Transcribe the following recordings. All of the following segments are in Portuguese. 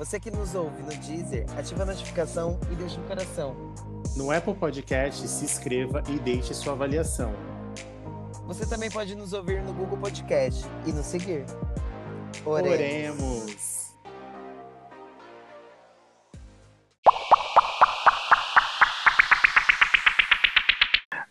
Você que nos ouve no Deezer, ativa a notificação e deixa um coração. No Apple Podcast, se inscreva e deixe sua avaliação. Você também pode nos ouvir no Google Podcast e nos seguir. Oremos. Oremos.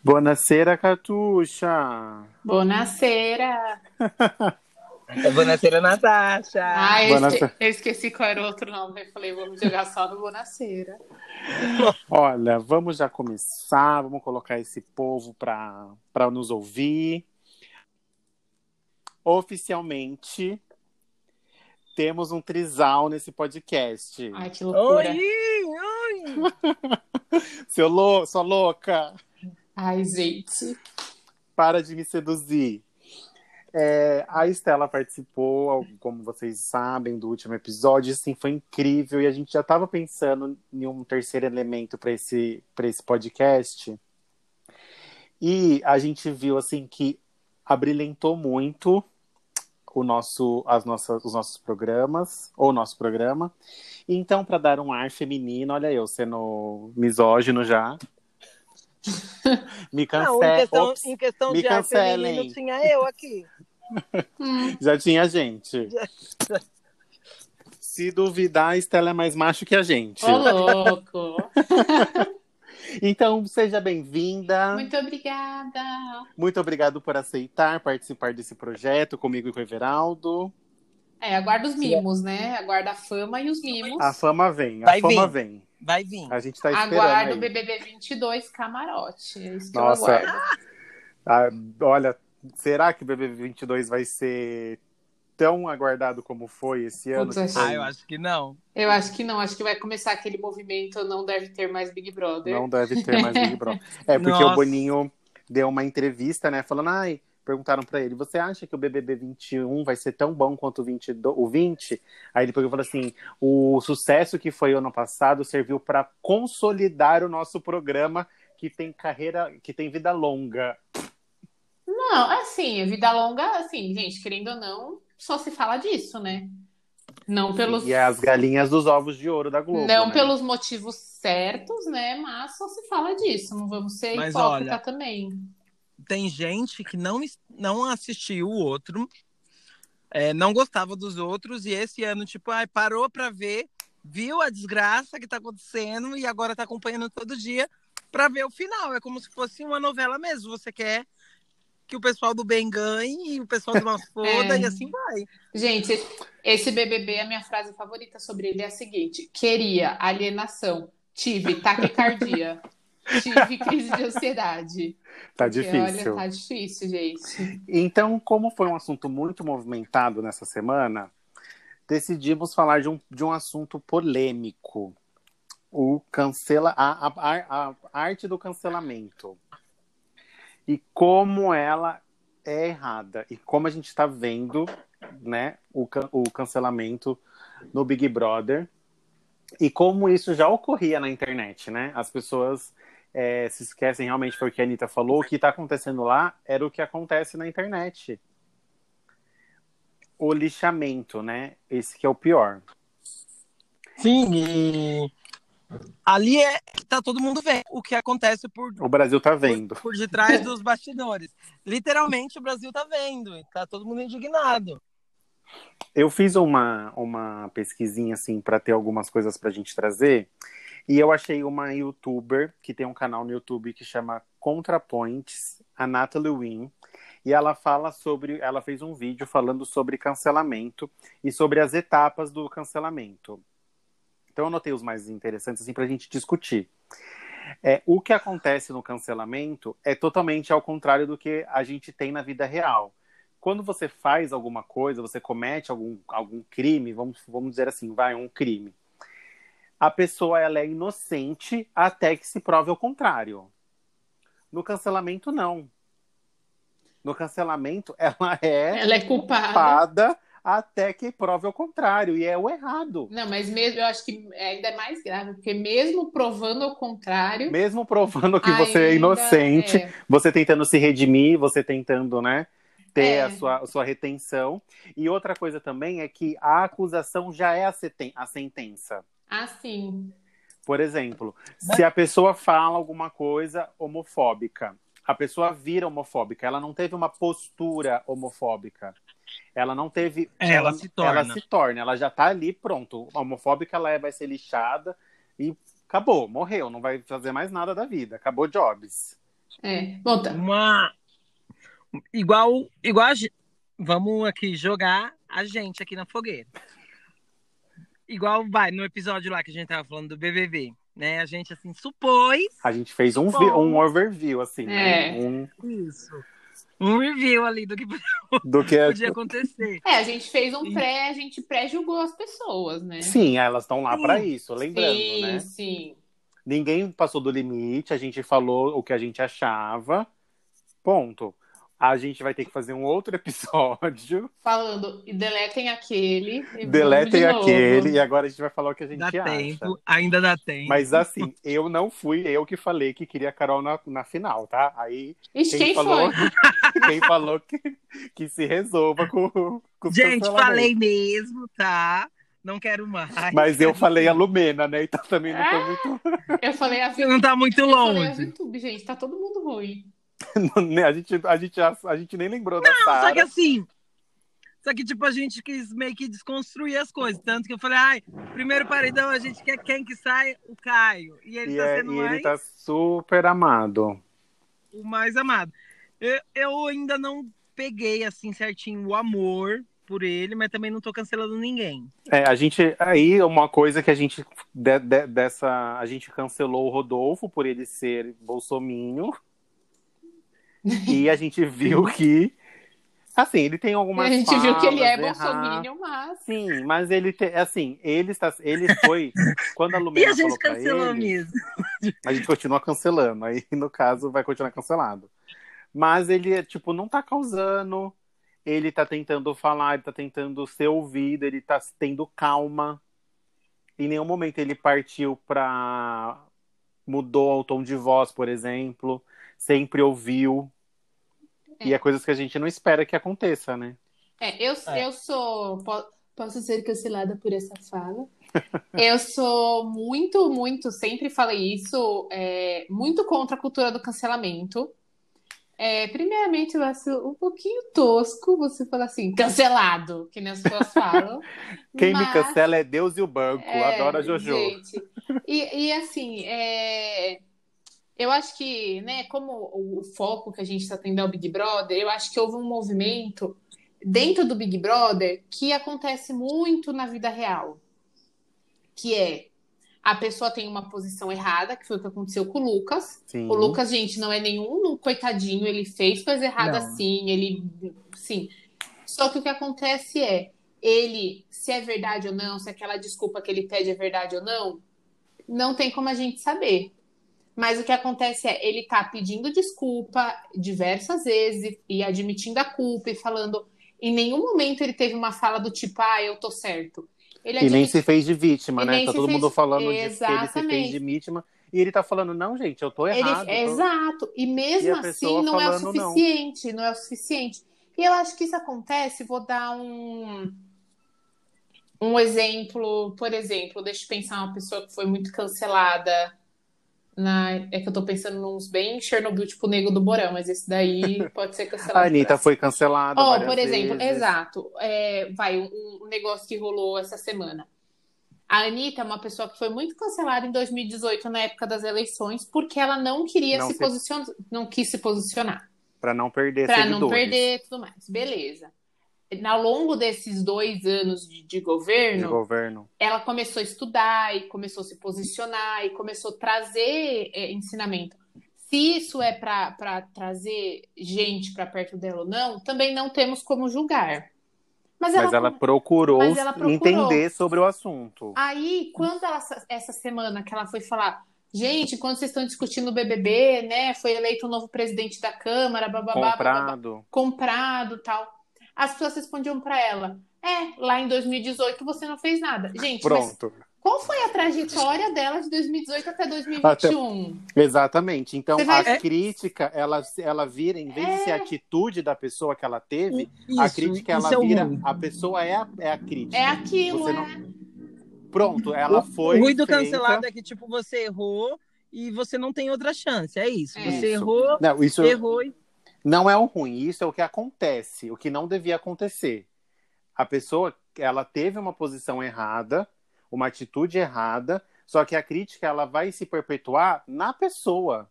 Buonasera, Catuxa. Buonasera. É Buonasera, Natasha. Ah, eu, esque eu, esqueci qual era o outro nome. Eu falei, vamos jogar só no Buonasera. Olha, vamos já começar. Vamos colocar esse povo para nos ouvir. Oficialmente, temos um trisal nesse podcast. Ai, que loucura. Oi, oi. Seu lou sua louca. Ai, gente. Para de me seduzir. É, a Estela participou, como vocês sabem, do último episódio. Assim, foi incrível. E a gente já estava pensando em um terceiro elemento para esse, esse podcast. E a gente viu assim que abrilhantou muito o nosso, as nossas, os nossos programas, ou o nosso programa. Então, para dar um ar feminino, olha eu sendo misógino já. me cancela. Não, em questão, Ops, em questão me de cancelem. ar feminino, tinha eu aqui. Já tinha gente. Se duvidar, a Estela é mais macho que a gente. Ô, louco! Então, seja bem-vinda. Muito obrigada. Muito obrigado por aceitar participar desse projeto comigo e com o Everaldo. É, aguarda os mimos, né? Aguarda a fama e os mimos. A fama vem, a Vai fama vir. vem. Vai vir. A gente tá esperando. Aguardo o. BBB 22 camarote. É isso que Nossa. eu aguardo. Ah, olha, será que o BBB 22 vai ser tão aguardado como foi esse ano? Putz, Ah, eu acho que não. Eu acho que não. Acho que vai começar aquele movimento não deve ter mais Big Brother. Não deve ter mais Big Brother. É, porque Nossa. o Boninho deu uma entrevista, né? Falando, ai, perguntaram pra ele, você acha que o BBB 21 vai ser tão bom quanto o, 22, o 20? Aí ele pegou falou assim, o sucesso que foi ano passado serviu pra consolidar o nosso programa que tem carreira, que tem vida longa. Não, assim, vida longa, assim, gente, querendo ou não, só se fala disso, né? Não pelos, E as galinhas dos ovos de ouro da Globo. não né? pelos motivos certos, né? Mas só se fala disso. Não vamos ser Mas hipócrita olha, também. Tem gente que não, não assistiu o outro, é, não gostava dos outros, e esse ano, tipo, ai, parou pra ver, viu a desgraça que tá acontecendo e agora tá acompanhando todo dia pra ver o final. É como se fosse uma novela mesmo. Você quer que o pessoal do bem ganhe e o pessoal do mal foda, É. e assim vai. Gente, esse BBB, a minha frase favorita sobre ele é a seguinte: queria alienação, tive taquicardia, tive crise de ansiedade. Tá Porque, difícil. Olha, tá difícil, gente. Então, como foi um assunto muito movimentado nessa semana, decidimos falar de um, de um assunto polêmico. O cancela a, a, a- a arte do cancelamento. E como ela é errada. E como a gente está vendo né, o, can- o cancelamento no Big Brother. E como isso já ocorria na internet, né? As pessoas é, se esquecem realmente, foi o que a Anitta falou, o que está acontecendo lá era o que acontece na internet. O lixamento, né? Esse que é o pior. Sim, e ali é tá todo mundo vendo o que acontece por, O Brasil tá vendo. por, por detrás dos bastidores. Literalmente o Brasil tá vendo, e tá todo mundo indignado. Eu fiz uma, uma pesquisinha, assim, para ter algumas coisas pra gente trazer. E eu achei uma youtuber que tem um canal no YouTube que chama ContraPoints, a Natalie Wynn. E ela fala sobre. Ela fez um vídeo falando sobre cancelamento e sobre as etapas do cancelamento. Então eu anotei os mais interessantes assim, para a gente discutir. É, o que acontece no cancelamento é totalmente ao contrário do que a gente tem na vida real. Quando você faz alguma coisa, você comete algum, algum crime, vamos, vamos dizer assim, vai, um crime. A pessoa ela é inocente até que se prove o contrário. No cancelamento, não. No cancelamento, ela é, Ela é culpada. culpada até que prove o contrário. E é o errado. Não, mas mesmo eu acho que ainda é mais grave, porque mesmo provando o contrário. Mesmo provando que você é inocente, é. você tentando se redimir, você tentando, né? Ter É. a, sua, a sua retenção. E outra coisa também é que a acusação já é a, seten- a sentença. Assim. Por exemplo, se a pessoa fala alguma coisa homofóbica, a pessoa vira homofóbica, ela não teve uma postura homofóbica. Ela não teve. Ela se torna. Ela se torna, ela já tá ali, pronto. A homofóbica ela é- vai ser lixada e acabou, morreu, não vai fazer mais nada da vida. Acabou Jobs. É. Tá. Uma. Igual. igual a Vamos aqui jogar a gente aqui na fogueira. Igual vai no episódio lá que a gente tava falando do BBB, né? A gente assim supôs A gente fez um, um overview, assim, né? É. Um, isso. Um review ali do que do que é podia acontecer. É, a gente fez um pré, a gente pré-julgou as pessoas, né? Sim, elas estão lá para isso, lembrando, sim, né? sim. Ninguém passou do limite, a gente falou o que a gente achava. Ponto. A gente vai ter que fazer um outro episódio. Falando, e deletem aquele. e Deletem de novo. aquele e agora a gente vai falar o que a gente Dá acha. tempo, ainda dá tempo. Mas assim, eu não fui eu que falei que queria a Carol na, na final, tá? Aí Ixi, quem, quem falou, foi? quem falou que, que se resolva com, com Gente, falei mesmo, tá? Não quero mais. Mas eu falei a Lumena, né? Então também não foi muito. Eu falei a Você não tá muito Eu falei a longe. VTube, gente, tá todo mundo ruim. a, gente, a, gente, a, a gente nem lembrou da Não, só que assim. Só que, tipo, a gente quis meio que desconstruir as coisas. Tanto que eu falei, ai, primeiro paredão, a gente quer quem que sai? O Caio. E ele E, tá é- sendo e mais, ele tá super amado. o mais amado. Eu, eu ainda não peguei, assim, certinho o amor por ele, mas também não tô cancelando ninguém. É, a gente. Aí, uma coisa que a gente. de- de- dessa, a gente cancelou o Rodolfo por ele ser bolsominho. E a gente viu que. Assim, ele tem algumas a gente viu que ele é bolsominion, mas... Sim, mas ele tem. Assim, ele está. Ele foi. Quando a E Lumena a gente cancelou ele, mesmo. a gente continua cancelando. Aí, no caso, vai continuar cancelado. Mas ele, tipo, não tá causando. Ele tá tentando falar, ele tá tentando ser ouvido, ele tá tendo calma. Em nenhum momento ele partiu pra. mudou o tom de voz, por exemplo. Sempre ouviu. E é coisas que a gente não espera que aconteça, né? É, eu, É. eu sou... po- Posso ser cancelada por essa fala? Eu sou muito, muito, sempre falei isso, é, muito contra a cultura do cancelamento. É, primeiramente, eu acho um pouquinho tosco você falar assim, cancelado, que nem as pessoas falam. Quem me mas- cancela é Deus e o banco. É, Adoro a Jojo. Gente, e, e assim, é, eu acho que, né, como o, foco que a gente está tendo é o Big Brother, eu acho que houve um movimento dentro do Big Brother que acontece muito na vida real, que é a pessoa tem uma posição errada, que foi o que aconteceu com o Lucas. Sim. O Lucas, gente, não é nenhum coitadinho, ele fez coisa errada Não. sim, ele. Sim. Só que o que acontece é, ele, se é verdade ou não, se aquela desculpa que ele pede é verdade ou não, não tem como a gente saber. Mas o que acontece é, ele tá pedindo desculpa diversas vezes e admitindo a culpa e falando. Em nenhum momento ele teve uma fala do tipo, ah, eu tô certo. Ele E nem se fez de vítima, E né? Tá todo fez- mundo falando disso, que ele se fez Exatamente. de vítima. E ele tá falando, não, gente, eu tô Ele- errado. tô- Exato. E mesmo E assim não é o falando não. suficiente, não. é o suficiente. E eu acho que isso acontece, vou dar um um exemplo, por exemplo, deixa eu pensar uma pessoa que foi muito cancelada na, é que eu tô pensando nos bem Chernobyl, tipo Nego do Borão, mas esse daí pode ser cancelado. A Anitta foi cancelada Ó, várias por exemplo, vezes. exato. É, vai, um, um negócio que rolou essa semana. A Anitta é uma pessoa que foi muito cancelada em 2018, na época das eleições, porque ela não queria Não se se- posicionar, não quis se posicionar, Pra não perder para não perder e tudo mais. Beleza. Ao longo desses dois anos de, de de governo, governo. ela começou a estudar e começou a se posicionar e começou a trazer é, ensinamento. Se isso é para trazer gente para perto dela ou não, também não temos como julgar. Mas Mas ela procurou, Mas ela procurou. entender sobre o assunto. Aí, quando ela, essa semana que ela foi falar, gente, quando vocês estão discutindo o BBB, né, foi eleito um novo presidente da Câmara, bababá, bababá, Comprado. comprado tal. As pessoas respondiam pra ela, é, lá em 2018 você não fez nada. Gente, mas Pronto. qual foi a trajetória dela de 2018 até 2021? Exatamente. Então, vai- a crítica, ela, ela vira, em vez de ser a atitude da pessoa que ela teve, a Isso, crítica, isso ela é vira. A pessoa é a, é a crítica. É aquilo, Você é. não- Pronto, ela foi. o ruim do feita- cancelado é que, tipo, você errou e você não tem outra chance. É isso. É. Você Isso. errou, Não, isso errou e. não é o ruim, isso é o que acontece, o que não devia acontecer. A pessoa, ela teve uma posição errada, uma atitude errada, só que a crítica ela vai se perpetuar na pessoa.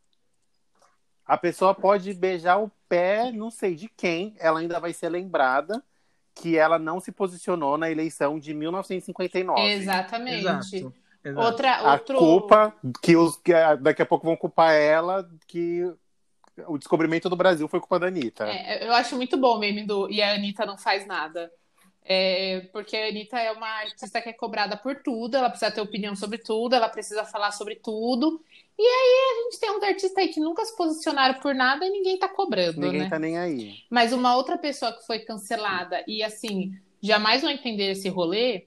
A pessoa pode beijar o pé, não sei de quem, ela ainda vai ser lembrada que ela não se posicionou na eleição de 1959. Exatamente. Exato. exato. Outra, A outro... culpa que os que daqui a pouco vão culpar ela que o descobrimento do Brasil foi culpa da Anitta. É, eu acho muito bom o meme do E a Anitta não faz nada. É, porque a Anitta é uma artista que é cobrada por tudo, ela precisa ter opinião sobre tudo, ela precisa falar sobre tudo. E aí a gente tem uns artistas aí que nunca se posicionaram por nada e ninguém tá cobrando, Ninguém né? tá nem aí. Mas uma outra pessoa que foi cancelada e assim, jamais vão entender esse rolê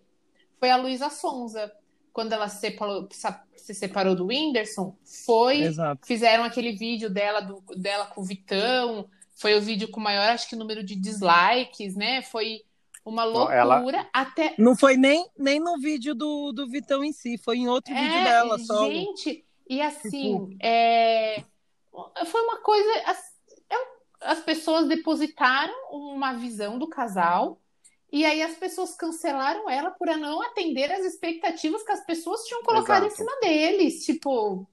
foi a Luísa Sonza. Quando ela se separou, se separou do Whindersson, foi Exato. fizeram aquele vídeo dela, do, dela com o Vitão, foi o vídeo com maior, acho que, número de dislikes, né? Foi uma loucura. Ela- Até. Não foi nem, nem no vídeo do, do Vitão em si, foi em outro vídeo É, dela só. gente, e assim, Tipo- é, foi uma coisa. As, é- as pessoas depositaram uma visão do casal. E aí as pessoas cancelaram ela por não atender as expectativas que as pessoas tinham colocado Exato. em cima deles. Tipo,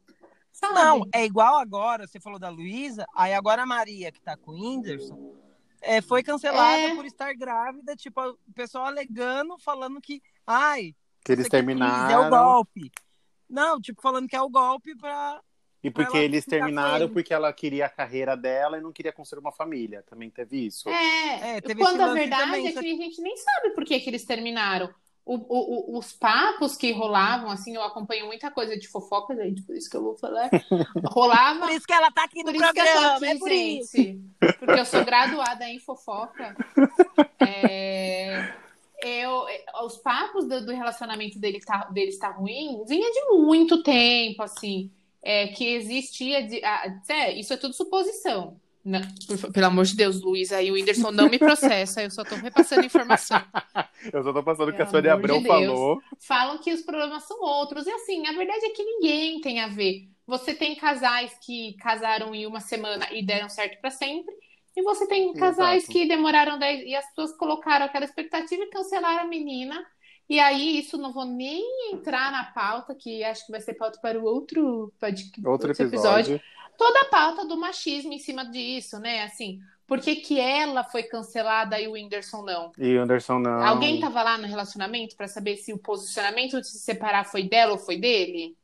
sabe? Não, é igual agora, você falou da Luísa, aí agora a Maria, que tá com o Whindersson, é, foi cancelada É. por estar grávida, tipo, o pessoal alegando, falando que, ai, Que eles aqui é terminaram. É o golpe. Não, tipo, falando que é o golpe pra. E porque ela eles terminaram porque ela queria a carreira dela e não queria construir uma família. Também teve isso. É, É, teve quando esse a verdade também, é só que a gente nem sabe por que, que eles terminaram. O- o- o- os papos que rolavam, assim, eu acompanho muita coisa de fofoca, gente, por isso que eu vou falar. Rolava. Por isso que ela tá aqui no Por isso que eu tô programa, aqui, é por isso. gente. Porque eu sou graduada em fofoca. É, eu, os papos do, do relacionamento dele tá, deles tá ruim vinha de muito tempo, assim. É, que existia. De, ah, é, isso é tudo suposição. Não, por- pelo amor de Deus, Luísa e o Whindersson não me processa, eu só tô repassando informação. Eu só tô passando o que a Sônia de Abrão Deus. falou. falam que os problemas são outros. E assim, a verdade é que ninguém tem a ver. Você tem casais que casaram em uma semana e deram certo para sempre. E você tem casais Exato. que demoraram 10 e as pessoas colocaram aquela expectativa e cancelaram a menina. E aí, isso não vou nem entrar na pauta, que acho que vai ser pauta para o outro, pod- Outro episódio. Toda a pauta do machismo em cima disso, né? Assim, por que, que ela foi cancelada e o Whindersson não? E Anderson não. Alguém tava lá no relacionamento pra saber se o posicionamento de se separar foi dela ou foi dele?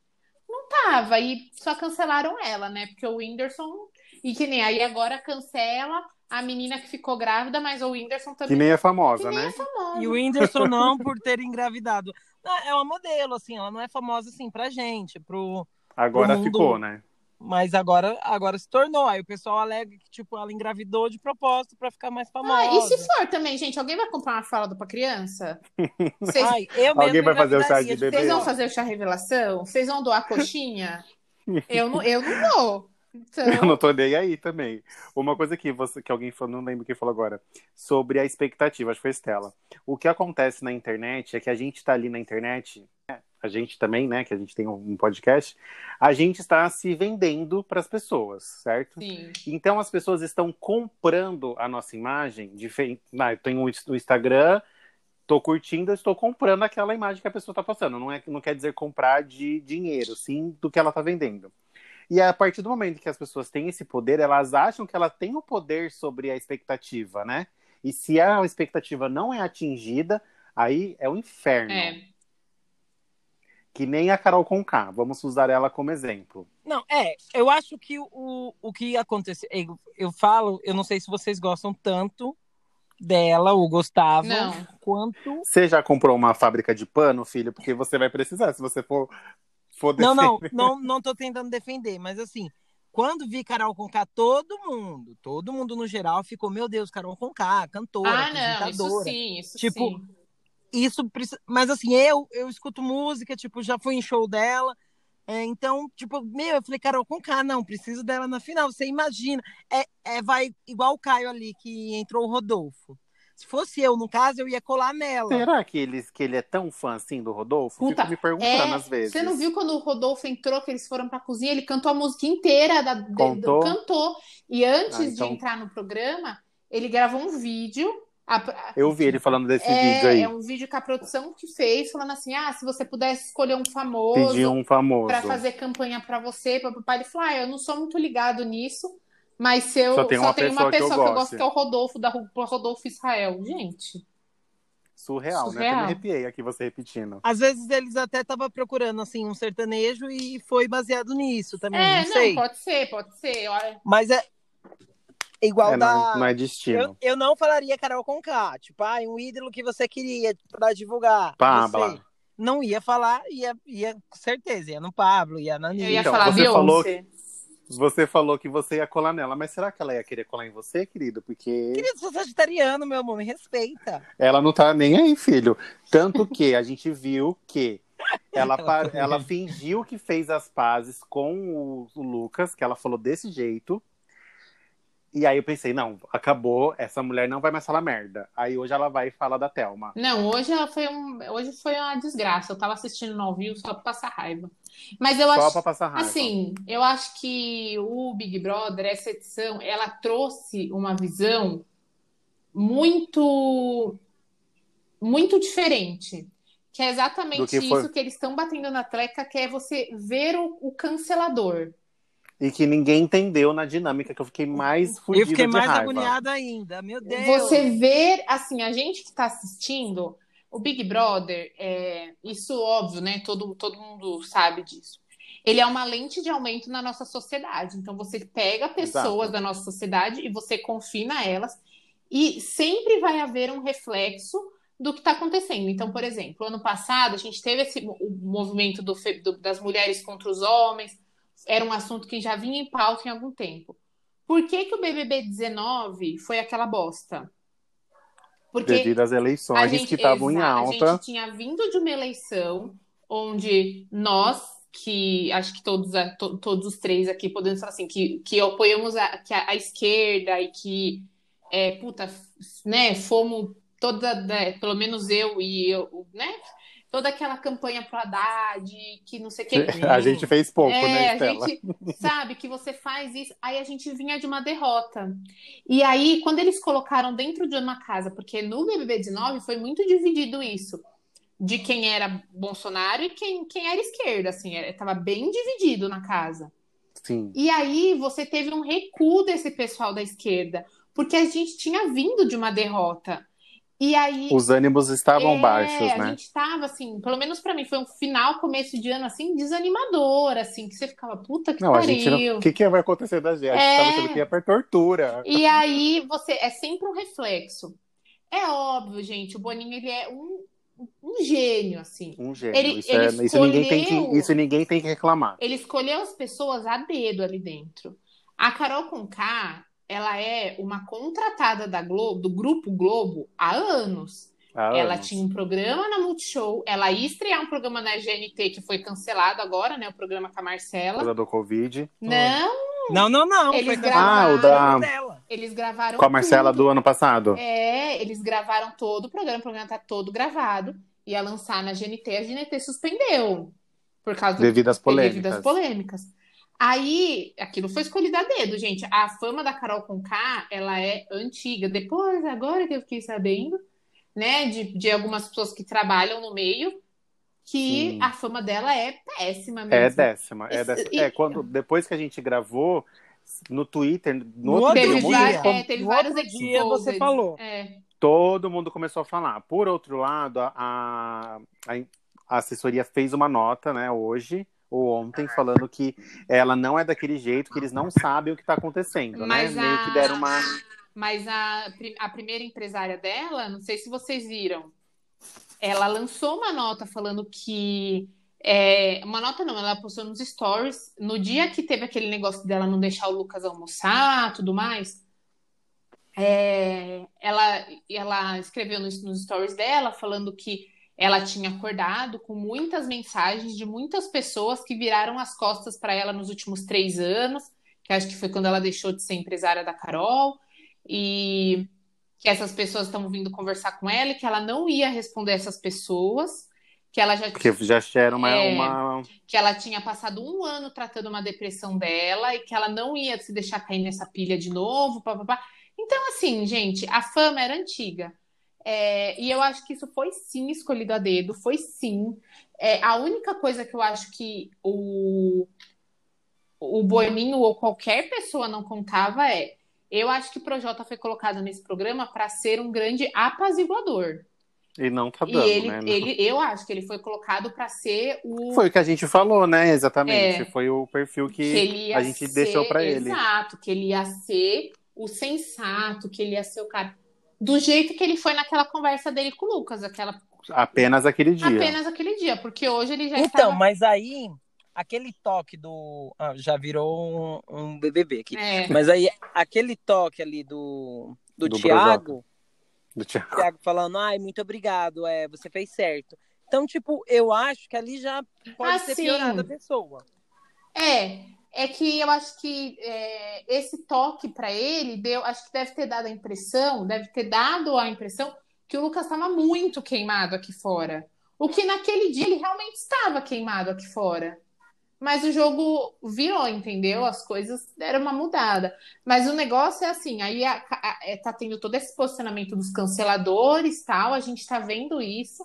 Não tava, e só cancelaram ela, né? Porque o Whindersson. E que nem aí agora cancela a menina que ficou grávida, mas o Whindersson Que também nem é famosa, que nem né? é famoso. E o Whindersson não por ter engravidado. Não, É uma modelo, assim, ela não é famosa assim pra gente, pro. Agora o mundo- ficou, né? Mas agora, agora se tornou. Aí o pessoal alega que, tipo, ela engravidou de propósito pra ficar mais famosa. Ah, e se for também, gente, alguém vai comprar uma fralda pra criança? Vocês, Ai, eu Alguém vai fazer o chá de bebê? vocês vão fazer o chá revelação? Vocês vão doar coxinha? Eu não, eu não vou. Então, Eu não tô nem aí também. Uma coisa que, você, que alguém falou, não lembro quem falou agora, sobre a expectativa, acho que foi Estela. O que acontece na internet é que a gente tá ali na internet, né, a gente também, né, que a gente tem um podcast, a gente está se vendendo para as pessoas, certo? sim. Então as pessoas estão comprando a nossa imagem. De fe... ah, eu tenho o Instagram, tô curtindo, estou comprando aquela imagem que a pessoa está passando. Não, é, não quer dizer comprar de dinheiro, sim do que ela está vendendo. E a partir do momento que as pessoas têm esse poder, elas acham que ela tem o poder sobre a expectativa, né? E se a expectativa não é atingida, aí é o inferno. É. Que nem a Carol Conká. Vamos usar ela como exemplo. Não, é, eu acho que o, o que aconteceu. Eu, eu falo, eu não sei se vocês gostam tanto dela, o Gustavo, Não. quanto. Você já comprou uma fábrica de pano, filho? Porque você vai precisar, se você for, for Não, não, não, não tô tentando defender, mas assim, quando vi Carol Conká, todo mundo, todo mundo no geral ficou, meu Deus, Carol Conká, cantora, Ah, não, isso sim, isso Tipo, sim. Isso precisa. Mas assim, eu, eu escuto música, tipo, já fui em show dela. é, então, tipo, meu, eu falei, Carol Conká, não, preciso dela na final. Você imagina. É, é, vai igual o Caio ali, que entrou o Rodolfo. Se fosse eu, no caso, eu ia colar nela. Será que ele, que ele é tão fã assim do Rodolfo? Puta, Fico me perguntando É, às vezes. Você não viu quando o Rodolfo entrou, que eles foram pra cozinha? Ele cantou a música inteira, da, Contou? cantou. E antes Ah, então- de entrar no programa, ele gravou um vídeo. a- a- Eu vi ele falando desse é, vídeo aí. é um vídeo que a produção que fez, falando assim: ah, se você pudesse escolher um famoso Pediu um famoso. pra fazer campanha pra você, para papai, ele falou: ah, eu não sou muito ligado nisso, mas se eu Só tem uma tem pessoa uma que eu pessoa que eu, gosto. que é o Rodolfo, da Rodolfo Israel. Gente, Surreal, né? Surreal. Eu me arrepiei aqui você repetindo. Às vezes eles até estavam procurando, assim, um sertanejo e foi baseado nisso também, é, não não, sei. pode ser, pode ser. Olha, Mas é igual É, da... não, não é destino. Eu, eu não falaria Carol Conká, tipo, ah, um ídolo que você queria pra divulgar. Pablo. Você. Não ia falar, ia, ia com certeza, ia no Pablo, ia na eu Anitta. ia Então, falar você Beyoncé. falou Você falou que você ia colar nela, mas será que ela ia querer colar em você, querido? Porque Querido, sou sagitariano, meu amor, me respeita. ela não tá nem aí, filho. Tanto que a gente viu que ela, ela fingiu que fez as pazes com o, o Lucas, que ela falou desse jeito. E aí eu pensei, não, acabou, essa mulher não vai mais falar merda. Aí hoje ela vai e fala da Thelma. Não, hoje ela foi um, hoje foi uma desgraça. Eu tava assistindo no ao vivo só pra passar raiva. Mas eu Só acho, pra passar raiva. assim, eu acho que o Big Brother, essa edição, ela trouxe uma visão muito, muito diferente. Que é exatamente que foi- isso que eles estão batendo na tecla, que é você ver o, o cancelador. E que ninguém entendeu na dinâmica, que eu fiquei mais fudido Eu fiquei de mais raiva. agoniada ainda, meu Deus. Você ver, assim, a gente que está assistindo, o Big Brother, é, isso óbvio, né? Todo, todo mundo sabe disso. Ele é uma lente de aumento na nossa sociedade. Então, você pega pessoas Exato. da nossa sociedade e você confina elas, e sempre vai haver um reflexo do que está acontecendo. Então, por exemplo, ano passado a gente teve esse o movimento do do- das mulheres contra os homens, era um assunto que já vinha em pauta em algum tempo. Por que, que o BBB 19 foi aquela bosta? Porque Devido às eleições que estavam em exa- A alta. gente tinha vindo de uma eleição onde nós, que acho que todos, to- todos os três aqui podemos falar assim, que, que apoiamos a, que a, a esquerda e que, é, puta, né, fomos toda, né, pelo menos eu e eu, né, toda aquela campanha pro Haddad, que não sei o que. A gente fez pouco, É, né, a Estela? gente sabe que você faz isso, aí a gente vinha de uma derrota. E aí, quando eles colocaram dentro de uma casa, porque no BBB 19 foi muito dividido isso, de quem era Bolsonaro e quem, quem era esquerda, assim, era- tava bem dividido na casa. Sim. E aí você teve um recuo desse pessoal da esquerda, porque a gente tinha vindo de uma derrota. E aí Os ânimos estavam é, baixos, a né? gente tava assim, pelo menos pra mim foi um final, começo de ano assim, desanimador, assim, que você ficava, puta que Não, a pariu. gente não. O que, que vai acontecer da gente? A gente É. tava achando que ia pra tortura. E aí você é sempre um reflexo. É óbvio, gente, o Boninho ele é um, um gênio assim. Um gênio. Ele- isso, ele é- isso ninguém tem escolheu- que, isso ninguém tem que reclamar. Ele escolheu as pessoas a dedo ali dentro. A Carol Conká, ela é uma contratada da Globo, do grupo Globo há anos. Há Ela anos. tinha um programa na Multishow, ela ia estrear um programa na GNT que foi cancelado agora, né? O programa com a Por Marcela. causa do Covid. Não, Não, não, não. Eles foi gravaram- Ah, o da- dela. eles gravaram Com a Marcela tudo. do ano passado. É, eles gravaram todo o programa, o programa tá todo gravado. Ia lançar na GNT, a GNT suspendeu. Por causa do Devido às polêmicas. devido às polêmicas. Aí, aquilo foi escolhido a dedo, gente. A fama da Carol Conká, ela é antiga. Depois, agora que eu fiquei sabendo, né, de, de algumas pessoas que trabalham no meio, que Sim. a fama dela é péssima É mesmo. décima. É, décima. e- É, quando, depois que a gente gravou, no Twitter, no No outro outro dia, Teve, dia. com- é, teve No vários outro dia você falou. É. todo mundo começou a falar. Por outro lado, a, a, a assessoria fez uma nota, né, hoje ou ontem, falando que ela não é daquele jeito, que eles não sabem o que está acontecendo, Mas né? Meio a- que deram uma. mas a, a primeira empresária dela, não sei se vocês viram, ela lançou uma nota falando que. É, uma nota não, ela postou nos stories. No dia que teve aquele negócio dela não deixar o Lucas almoçar tudo mais, é, ela, ela escreveu nos, nos stories dela falando que ela tinha acordado com muitas mensagens de muitas pessoas que viraram as costas para ela nos últimos três anos, que acho que foi quando ela deixou de ser empresária da Carol, e que essas pessoas estão vindo conversar com ela e que ela não ia responder essas pessoas, que ela já Porque já era uma, é, uma, que ela tinha passado um ano tratando uma depressão dela e que ela não ia se deixar cair nessa pilha de novo, papapá. Então, assim, gente, a fama era antiga. É, e eu acho que isso foi sim escolhido a dedo, foi sim. É, a única coisa que eu acho que o, o Boninho ou qualquer pessoa não contava é. Eu acho que o Projota foi colocado nesse programa para ser um grande apaziguador. E não tá dando, e ele, né? Ele, eu acho que ele foi colocado para ser o. Foi o que a gente falou, né? Exatamente. É, foi o perfil que, que a gente ser, deixou para ele. Exato, que ele ia ser o sensato, que ele ia ser o cara. Do jeito que ele foi naquela conversa dele com o Lucas, aquela. Apenas aquele dia. Apenas aquele dia, porque hoje ele já Então, estava... mas aí, aquele toque do. Ah, já virou um, um BBB aqui. É. Mas aí, aquele toque ali do, do, Do Thiago. Do Thiago. Thiago falando, ai, muito obrigado, é, você fez certo. Então, tipo, eu acho que ali já pode ser Assim. piorada a pessoa. É, é que eu acho que é, esse toque para ele deu, acho que deve ter dado a impressão, deve ter dado a impressão que o Lucas estava muito queimado aqui fora. O que naquele dia ele realmente estava queimado aqui fora. Mas o jogo virou, entendeu? As coisas deram uma mudada. Mas o negócio é assim, aí a- a- é, tá tendo todo esse posicionamento dos canceladores tal, a gente tá vendo isso.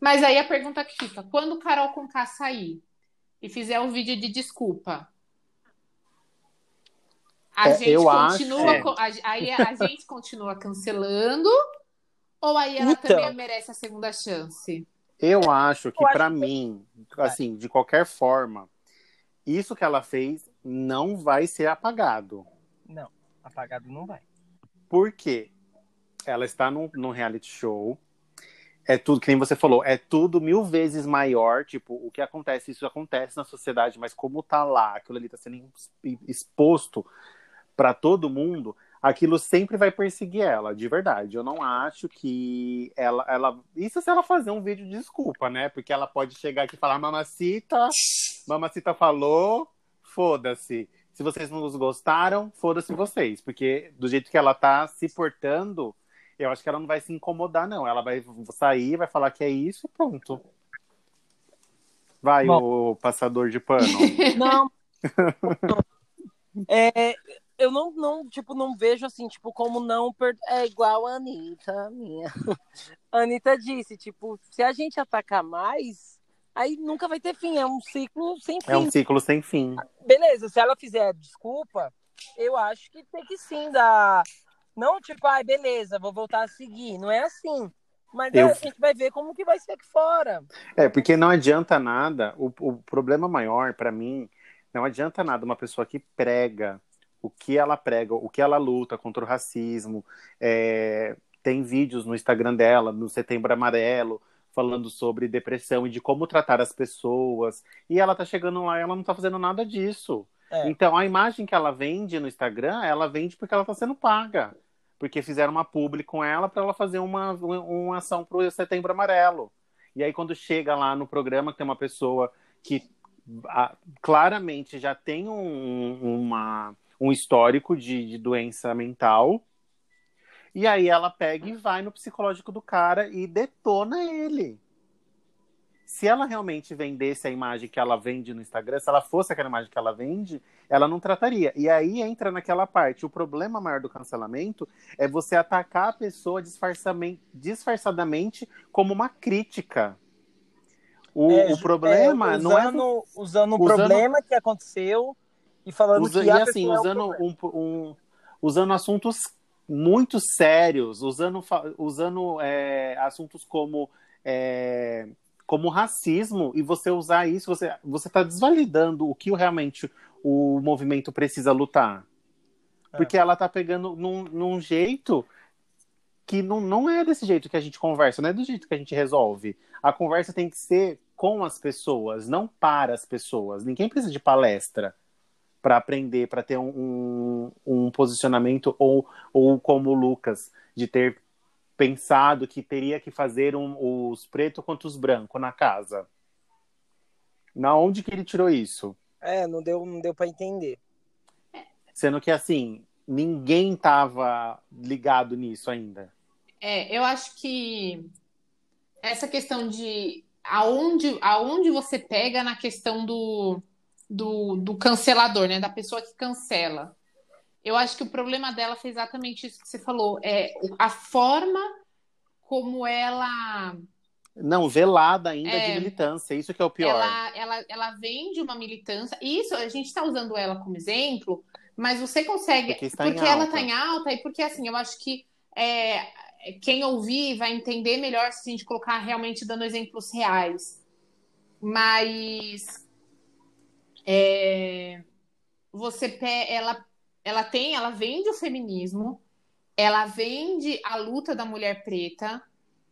Mas aí a pergunta que fica, quando o Carol Conká sair e fizer um vídeo de desculpa, a É, gente eu continua, acho- aí a gente continua cancelando ou aí ela Então. também merece a segunda chance? Eu acho que, que- mim, assim, de qualquer forma, isso que ela fez não vai ser apagado. Não, apagado não vai. Por quê? Ela está num, num reality show. É tudo, que nem você falou, é tudo mil vezes maior. Tipo, o que acontece, isso acontece na sociedade, mas como tá lá, aquilo ali tá sendo ex- exposto para todo mundo, aquilo sempre vai perseguir ela, de verdade. Eu não acho que ela, ela. Isso se ela fazer um vídeo de desculpa, né? Porque ela pode chegar aqui e falar, mamacita, mamacita falou, foda-se. Se vocês não gostaram, foda-se vocês. Porque do jeito que ela tá se portando, eu acho que ela não vai se incomodar, não. Ela vai sair, vai falar que é isso e pronto. Vai, Bom. o passador de pano. Não. é, eu não, não, tipo, não vejo assim, tipo, como não. per- É igual a Anitta, minha. A Anitta disse, tipo, se a gente atacar mais, aí nunca vai ter fim. É um ciclo sem fim. É um ciclo sem fim. Beleza, se ela fizer desculpa, eu acho que tem que sim dar. Não, tipo, ai, beleza, vou voltar a seguir. Não é assim. Mas Eu- a gente vai ver como que vai ser aqui fora. É, porque não adianta nada. O, o problema maior, pra mim, não adianta nada uma pessoa que prega o que ela prega, o que ela luta contra o racismo. É, tem vídeos no Instagram dela, no Setembro Amarelo, falando sobre depressão e de como tratar as pessoas. E ela tá chegando lá e ela não tá fazendo nada disso. É. Então, a imagem que ela vende no Instagram, ela vende porque ela tá sendo paga. Porque fizeram uma publi com ela para ela fazer uma, uma ação pro Setembro Amarelo. E aí, quando chega lá no programa, que tem uma pessoa que ah, claramente já tem um, uma, um histórico de, de doença mental. E aí ela pega e vai no psicológico do cara e detona ele. Se ela realmente vendesse a imagem que ela vende no Instagram, se ela fosse aquela imagem que ela vende, ela não trataria. E aí entra naquela parte. O problema maior do cancelamento é você atacar a pessoa disfarçadamente como uma crítica. O, É, o problema é, não é usando, usando o usando- problema que aconteceu e falando Usa- que e a assim, pessoa é usando, problema. um, um- usando assuntos muito sérios, usando, usando é, assuntos como, é, como racismo, e você usar isso, você está desvalidando o que realmente o movimento precisa lutar. Porque ela tá pegando num, num jeito que não, não é desse jeito que a gente conversa, não é do jeito que a gente resolve. A conversa tem que ser com as pessoas, não para as pessoas. Ninguém precisa de palestra para aprender, para ter um, um, um, posicionamento, ou, ou como o Lucas, de ter pensado que teria que fazer um, os pretos contra os brancos na casa. Na onde que ele tirou isso? É, não deu, não deu para entender. Sendo que assim, ninguém tava ligado nisso ainda. É, eu acho que essa questão de aonde, aonde você pega na questão do, do, do cancelador, né? Da pessoa que cancela. Eu acho que o problema dela foi exatamente isso que você falou. É a forma como ela. Não, velada ainda é, de militância, isso que é o pior. Ela, ela, ela vem de uma militância. Isso, a gente está usando ela como exemplo, mas você consegue. Porque, porque ela está em alta e porque, assim, eu acho que é, quem ouvir vai entender melhor se a gente colocar realmente dando exemplos reais. Mas é, você ela ela tem, ela vende o feminismo, ela vende a luta da mulher preta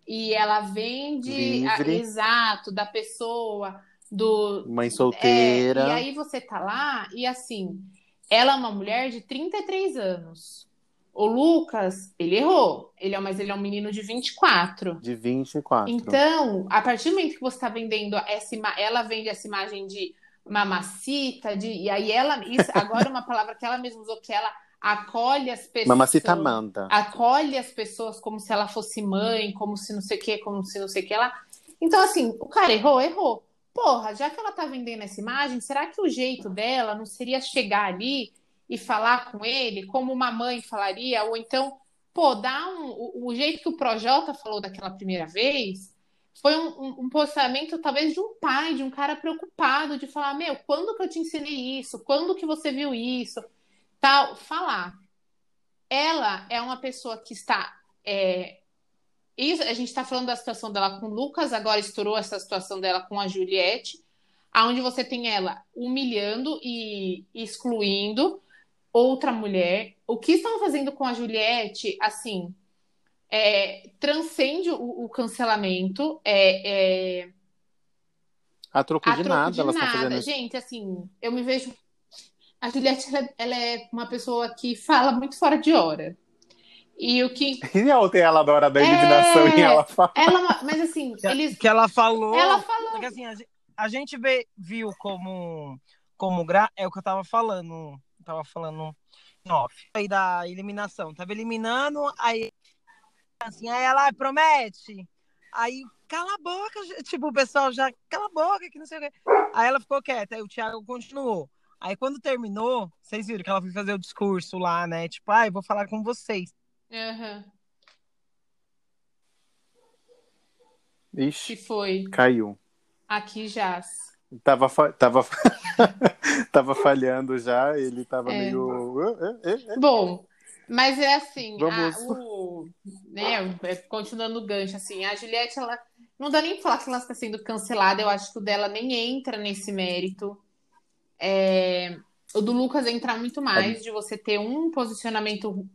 e ela vende a, exato da pessoa do mãe solteira. É, e aí você tá lá e assim, ela é uma mulher de 33 anos. O Lucas, ele errou. Ele é, mas ele é um menino de 24. De 24. Então, a partir do momento que você está vendendo essa ela vende essa imagem de mamacita, de, e aí ela, isso, agora uma palavra que ela mesma usou, que ela acolhe as pessoas. Mamacita manda. Acolhe as pessoas como se ela fosse mãe, como se não sei o que, como se não sei o que lá. Então, assim, o cara errou, errou. Porra, já que ela tá vendendo essa imagem, será que o jeito dela não seria chegar ali e falar com ele como uma mãe falaria, ou então, pô, dar um, o, o jeito que o Projota falou daquela primeira vez foi um, um, um, posicionamento talvez de um pai, de um cara preocupado, de falar, meu, quando que eu te ensinei isso? Quando que você viu isso? Tal, falar. Ela é uma pessoa que está. É, isso, a gente está falando da situação dela com o Lucas, agora estourou essa situação dela com a Juliette, aonde você tem ela humilhando e excluindo, outra mulher. O que estão fazendo com a Juliette, assim, é, transcende o, o cancelamento. É, é... A troco de troco nada, de ela nada. Fazendo... Gente, assim, eu me vejo. A Juliette, ela, ela, é uma pessoa que fala muito fora de hora. E o que. E ontem ela da hora da eliminação é... e ela fala. Ela, mas assim, que, eles. Que ela falou. Ela falou. Porque, assim, a, a gente vê, viu como. Como gra... É o que eu tava falando tava falando off. Aí da eliminação. Tava eliminando, aí assim, aí ela promete. Aí, cala a boca, tipo, o pessoal já, cala a boca, que não sei o quê. Aí ela ficou quieta, aí o Thiago continuou. Aí quando terminou, vocês viram que ela foi fazer o discurso lá, né? Tipo, ai, ah, vou falar com vocês. Uhum. Ixi. Que foi? Caiu. Aqui já. Tava, tava, tava falhando já, ele tava é. meio. Bom, mas é assim, Vamos... a, o, né, é, continuando o gancho, assim, a Juliette, ela não dá nem pra falar que ela está sendo cancelada, eu acho que o dela nem entra nesse mérito. É, o do Lucas entra muito mais, de você ter um posicionamento.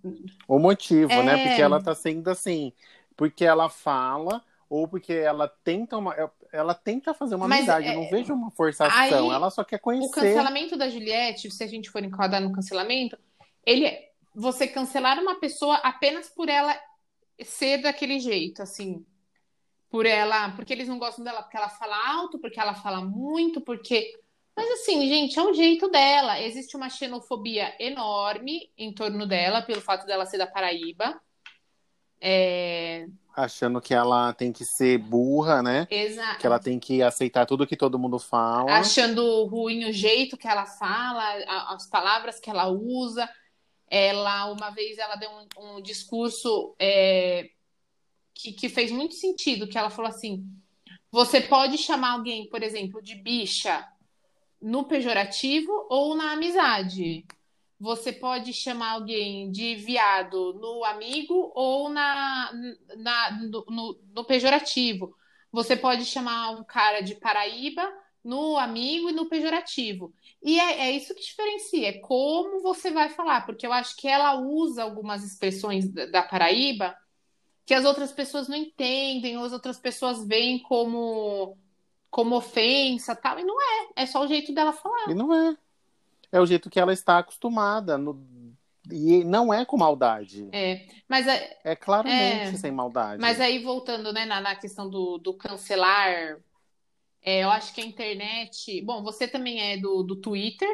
O motivo, é... né? Porque ela tá sendo assim, porque ela fala ou porque ela tenta uma, ela tenta fazer uma Mas, amizade, é... eu não vejo uma forçação, Aí, ela só quer conhecer. O cancelamento da Juliette, se a gente for enquadrar no cancelamento, ele é você cancelar uma pessoa apenas por ela ser daquele jeito, assim, por ela, porque eles não gostam dela porque ela fala alto, porque ela fala muito, porque mas assim, gente, é o jeito dela. Existe uma xenofobia enorme em torno dela, pelo fato dela ser da Paraíba. É... Achando que ela tem que ser burra, né? Exato. Que ela tem que aceitar tudo que todo mundo fala. Achando ruim o jeito que ela fala, as palavras que ela usa. Ela, uma vez, ela deu um, um discurso é, que, que fez muito sentido, que ela falou assim, você pode chamar alguém, por exemplo, de bicha no pejorativo ou na amizade. Você pode chamar alguém de viado no amigo ou na, na no, no, no, pejorativo. Você pode chamar um cara de Paraíba no amigo e no pejorativo. E é, é, isso que diferencia, é como você vai falar, porque eu acho que ela usa algumas expressões da, da Paraíba que as outras pessoas não entendem, ou as outras pessoas veem como, como ofensa tal, e não é, é só o jeito dela falar. E não é. É o jeito que ela está acostumada. No... E não é com maldade. É, mas é, é claramente é, sem maldade. Mas aí, voltando né, na, na questão do, do cancelar é, eu acho que a internet. Bom, você também é do, do Twitter.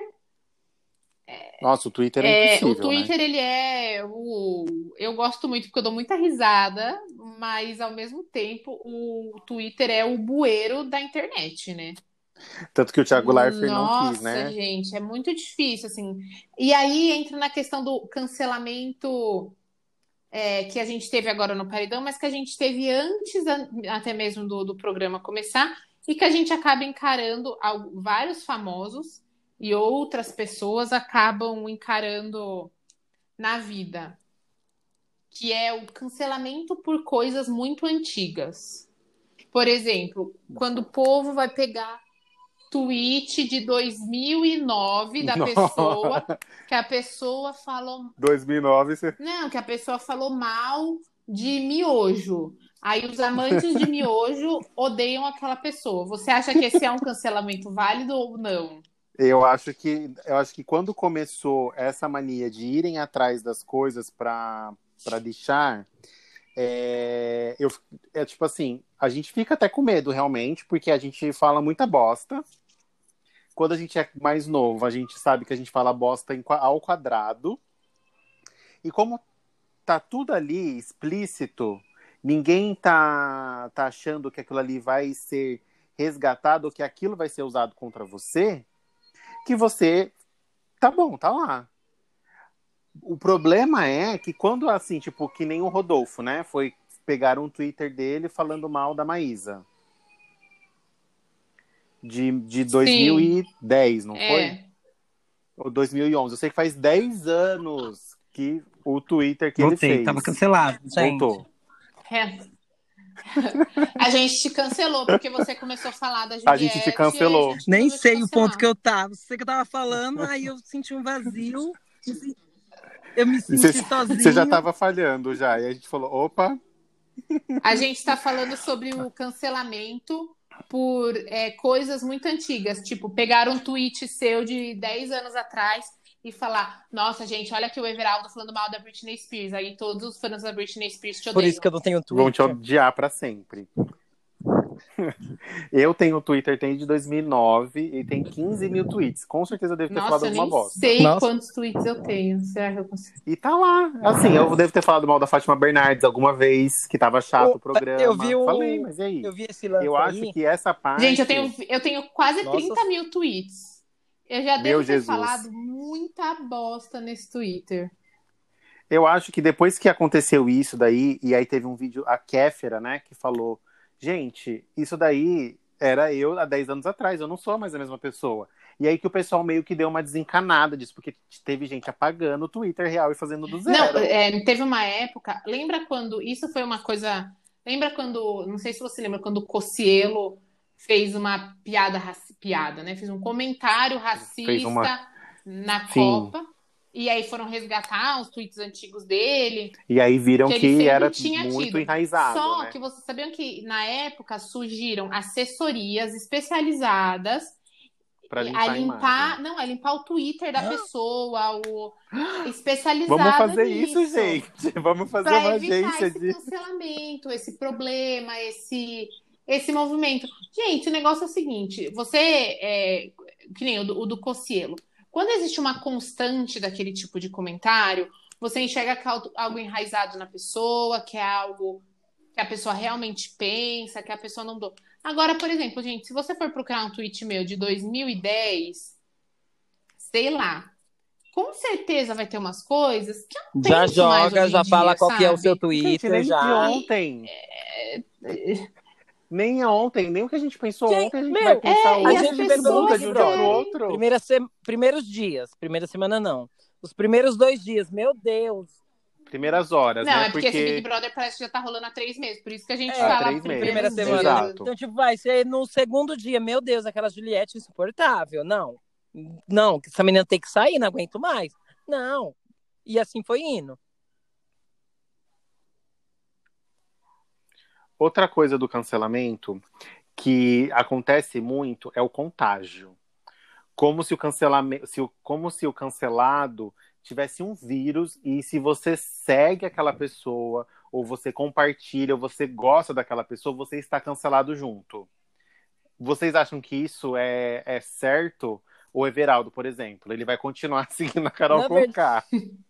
Nossa, o Twitter é, é O Twitter, né? ele é. O... Eu gosto muito porque eu dou muita risada, mas ao mesmo tempo o Twitter é o bueiro da internet, né? Tanto que o Thiago Leifert não quis, né? Nossa, gente, é muito difícil, assim. E aí entra na questão do cancelamento é, que a gente teve agora no Paredão, mas que a gente teve antes até mesmo do, do programa começar, e que a gente acaba encarando vários famosos e outras pessoas acabam encarando na vida, que é o cancelamento por coisas muito antigas. Por exemplo, quando o povo vai pegar tweet de 2009 da Nossa. pessoa, que a pessoa falou 2009 você... Não, que a pessoa falou mal de miojo. Aí os amantes de miojo odeiam aquela pessoa. Você acha que esse é um cancelamento válido ou não? Eu acho que eu acho que quando começou essa mania de irem atrás das coisas para para deixar, é, eu, é tipo assim, a gente fica até com medo realmente, porque a gente fala muita bosta. Quando a gente é mais novo, a gente sabe que a gente fala bosta ao quadrado. E como tá tudo ali explícito, ninguém tá, tá achando que aquilo ali vai ser resgatado ou que aquilo vai ser usado contra você, que você tá bom, tá lá. O problema é que quando assim, tipo, que nem o Rodolfo, né, foi pegar um Twitter dele falando mal da Maísa. De, de 2010, Sim. não é. foi? Ou 2011. Eu sei que faz 10 anos que o Twitter que Voltei, ele fez. Tava cancelado, gente. Voltou. É. A gente te cancelou porque você começou a falar da Juliette. A gente te cancelou. Gente Nem sei o ponto que eu tava. Você que eu tava falando, aí eu senti um vazio. Eu me senti você, sozinho. Você já tava falhando já. E a gente falou, opa. A gente está falando sobre o cancelamento por é, coisas muito antigas. Tipo, pegar um tweet seu de 10 anos atrás e falar: Nossa, gente, olha aqui o Everaldo falando mal da Britney Spears. Aí todos os fãs da Britney Spears te odeiam. Por isso que eu não tenho Twitter. Vão te odiar pra sempre. eu tenho Twitter, tem de 2009 e tem 15 mil tweets. Com certeza eu devo ter Nossa, falado alguma bosta. sei Nossa. quantos tweets eu tenho. Será que eu consigo? E tá lá. Assim, eu devo ter falado mal da Fátima Bernardes alguma vez, que tava chato o, o programa. Eu vi o... Falei, mas e aí? Eu vi esse lance Eu aí. acho que essa parte... Gente, eu tenho, eu tenho quase Nossa. 30 mil tweets. Eu já devo Meu ter Jesus. falado muita bosta nesse Twitter. Eu acho que depois que aconteceu isso daí, e aí teve um vídeo, a Kéfera, né, que falou: gente, isso daí era eu há 10 anos atrás, eu não sou mais a mesma pessoa. E aí que o pessoal meio que deu uma desencanada disso, porque teve gente apagando o Twitter real e fazendo do zero. Não, é, teve uma época, lembra quando, isso foi uma coisa, lembra quando, não sei se você lembra, quando o Cocielo fez uma piada, piada, né? Fez um comentário racista uma... na Sim. Copa. E aí foram resgatar os tweets antigos dele. E aí viram que, que era muito tido. enraizado. Só né? que vocês sabiam que na época surgiram assessorias especializadas Pra limpar a limpar, a não, é limpar o Twitter da pessoa, o especializado Vamos fazer nisso, isso, gente. Vamos fazer uma agência esse de cancelamento, esse problema, esse esse movimento. Gente, o negócio é o seguinte: você, é, que nem o do, o do Cocielo, quando existe uma constante daquele tipo de comentário, você enxerga que é algo enraizado na pessoa, que é algo que a pessoa realmente pensa, que a pessoa não do. Agora, por exemplo, gente, se você for procurar um tweet meu de 2010, sei lá, com certeza vai ter umas coisas que eu Já joga, já fala dia, qual que é o seu Twitter, Gente, já. De ontem. É... Nem ontem, nem o que a gente pensou gente, ontem, a gente meu, vai pensar é, hoje. A gente pergunta de um dia pro outro. Primeira se... Primeiros dias, primeira semana não. Os primeiros dois dias, meu Deus. Primeiras horas, Não, né? é porque, esse Big Brother parece que já tá rolando há três meses. Por isso que a gente É, fala três meses. Primeira semana. Exato. Então, tipo, vai ser no segundo dia. Meu Deus, aquela Juliette insuportável. Não. Não, essa menina tem que sair, não aguento mais. Não. E assim foi indo. Outra coisa do cancelamento que acontece muito é o contágio. Como se o cancelamento, se o, como se o cancelado tivesse um vírus e se você segue aquela pessoa ou você compartilha ou você gosta daquela pessoa, você está cancelado junto. Vocês acham que isso é, é certo? O Everaldo, por exemplo, ele vai continuar seguindo a Carol Conká.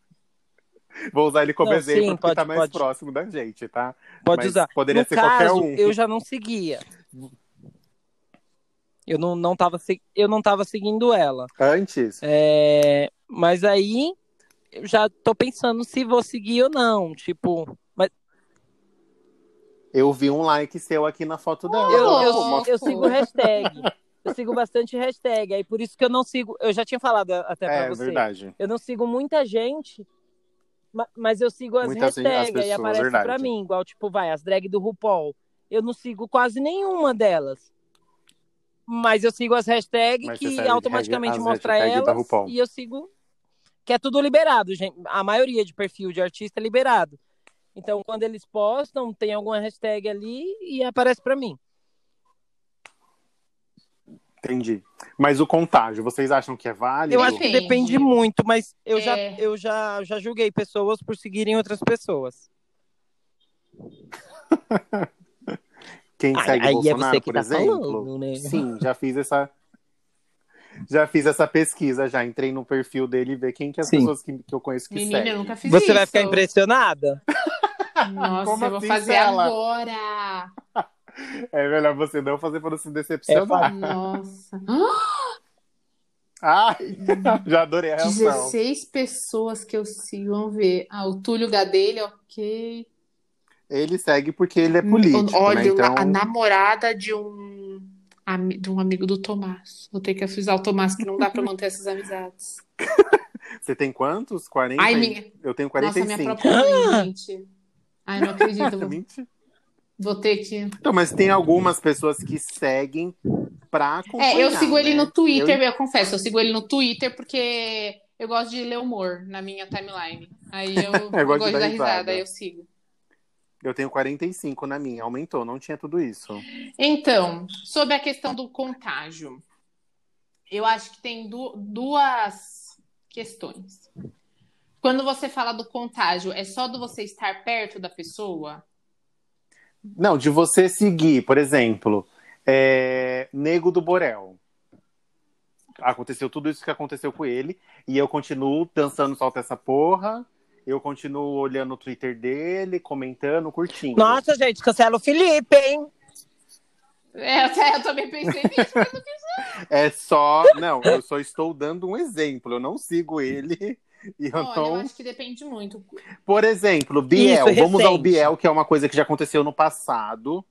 Vou usar ele como Não, exemplo sim, porque pode- tá mais pode. próximo da gente, tá? Pode Mas usar. poderia no ser caso, qualquer um. eu já não seguia. Eu não, não, tava, eu não tava seguindo ela. Antes, É, mas aí eu já tô pensando se vou seguir ou não. Tipo, mas eu vi um like seu aqui na foto dela. eu, eu, Nossa. eu sigo hashtag. Eu sigo bastante hashtag. Aí por isso que eu não sigo. Eu já tinha falado até pra É você. verdade. Eu não sigo muita gente, mas eu sigo as Muitas hashtags as e aparece verdade. pra mim, igual tipo, vai, as drag do RuPaul. Eu não sigo quase nenhuma delas. Mas eu sigo as hashtags Mas que automaticamente mostra elas e eu sigo que é tudo liberado, gente. A maioria de perfil de artista é liberado. Então, quando eles postam, tem alguma hashtag ali e aparece pra mim. Entendi. Mas o contágio, vocês acham que é válido? Eu acho que Depende. muito, mas eu, já, É. eu já, já julguei pessoas por seguirem outras pessoas. Quem Aí- segue aí é Bolsonaro, você que por tá exemplo? falando, né? Sim, já fiz essa. Já fiz essa pesquisa, já entrei no perfil dele e ver quem que é as Sim. pessoas que, que eu conheço que Menina, seguem. eu nunca fiz Você isso. vai ficar impressionada? Nossa, Como eu vou assim, fazer Stella? agora. É melhor você não fazer para não se É decepcionar. fácil. Nossa. ah, já adorei a reação. 16 pessoas que eu sigo. Vamos ver. Ah, o Túlio Gadelha, ok. Ele segue porque ele é político, Olha, né? Então, a namorada de um, de um amigo do Tomás. Vou ter que avisar o Tomás que não dá pra manter essas amizades. você tem quantos? 40? Ai, minha- Eu tenho Nossa, 45. minha própria mãe, gente. Ai, não acredito. Mentira. Vou ter que. Então, mas tem algumas pessoas que seguem pra acompanhar, É, eu sigo ele né? no Twitter, Eu- eu... confesso. Eu sigo ele no Twitter porque eu gosto de ler humor na minha timeline. Aí eu, eu gosto gosto de dar risada, risada. aí eu sigo. Eu tenho 45 na minha, aumentou, não tinha tudo isso. Então, sobre a questão do contágio, eu acho que tem du- duas questões. Quando você fala do contágio, é só do você estar perto da pessoa? Não, de você seguir, por exemplo, é, Nego do Borel. Aconteceu tudo isso que aconteceu com ele, e eu continuo dançando solta essa porra, eu continuo olhando o Twitter dele, comentando, curtindo. Nossa, gente, cancela o Felipe, hein? É, eu também pensei nisso. mas não É só. Não, eu só estou dando um exemplo, eu não sigo ele. E eu Olha, eu não. acho que depende muito. Por exemplo, Biel. Isso, Vamos ao. Biel, que é uma coisa que já aconteceu no passado.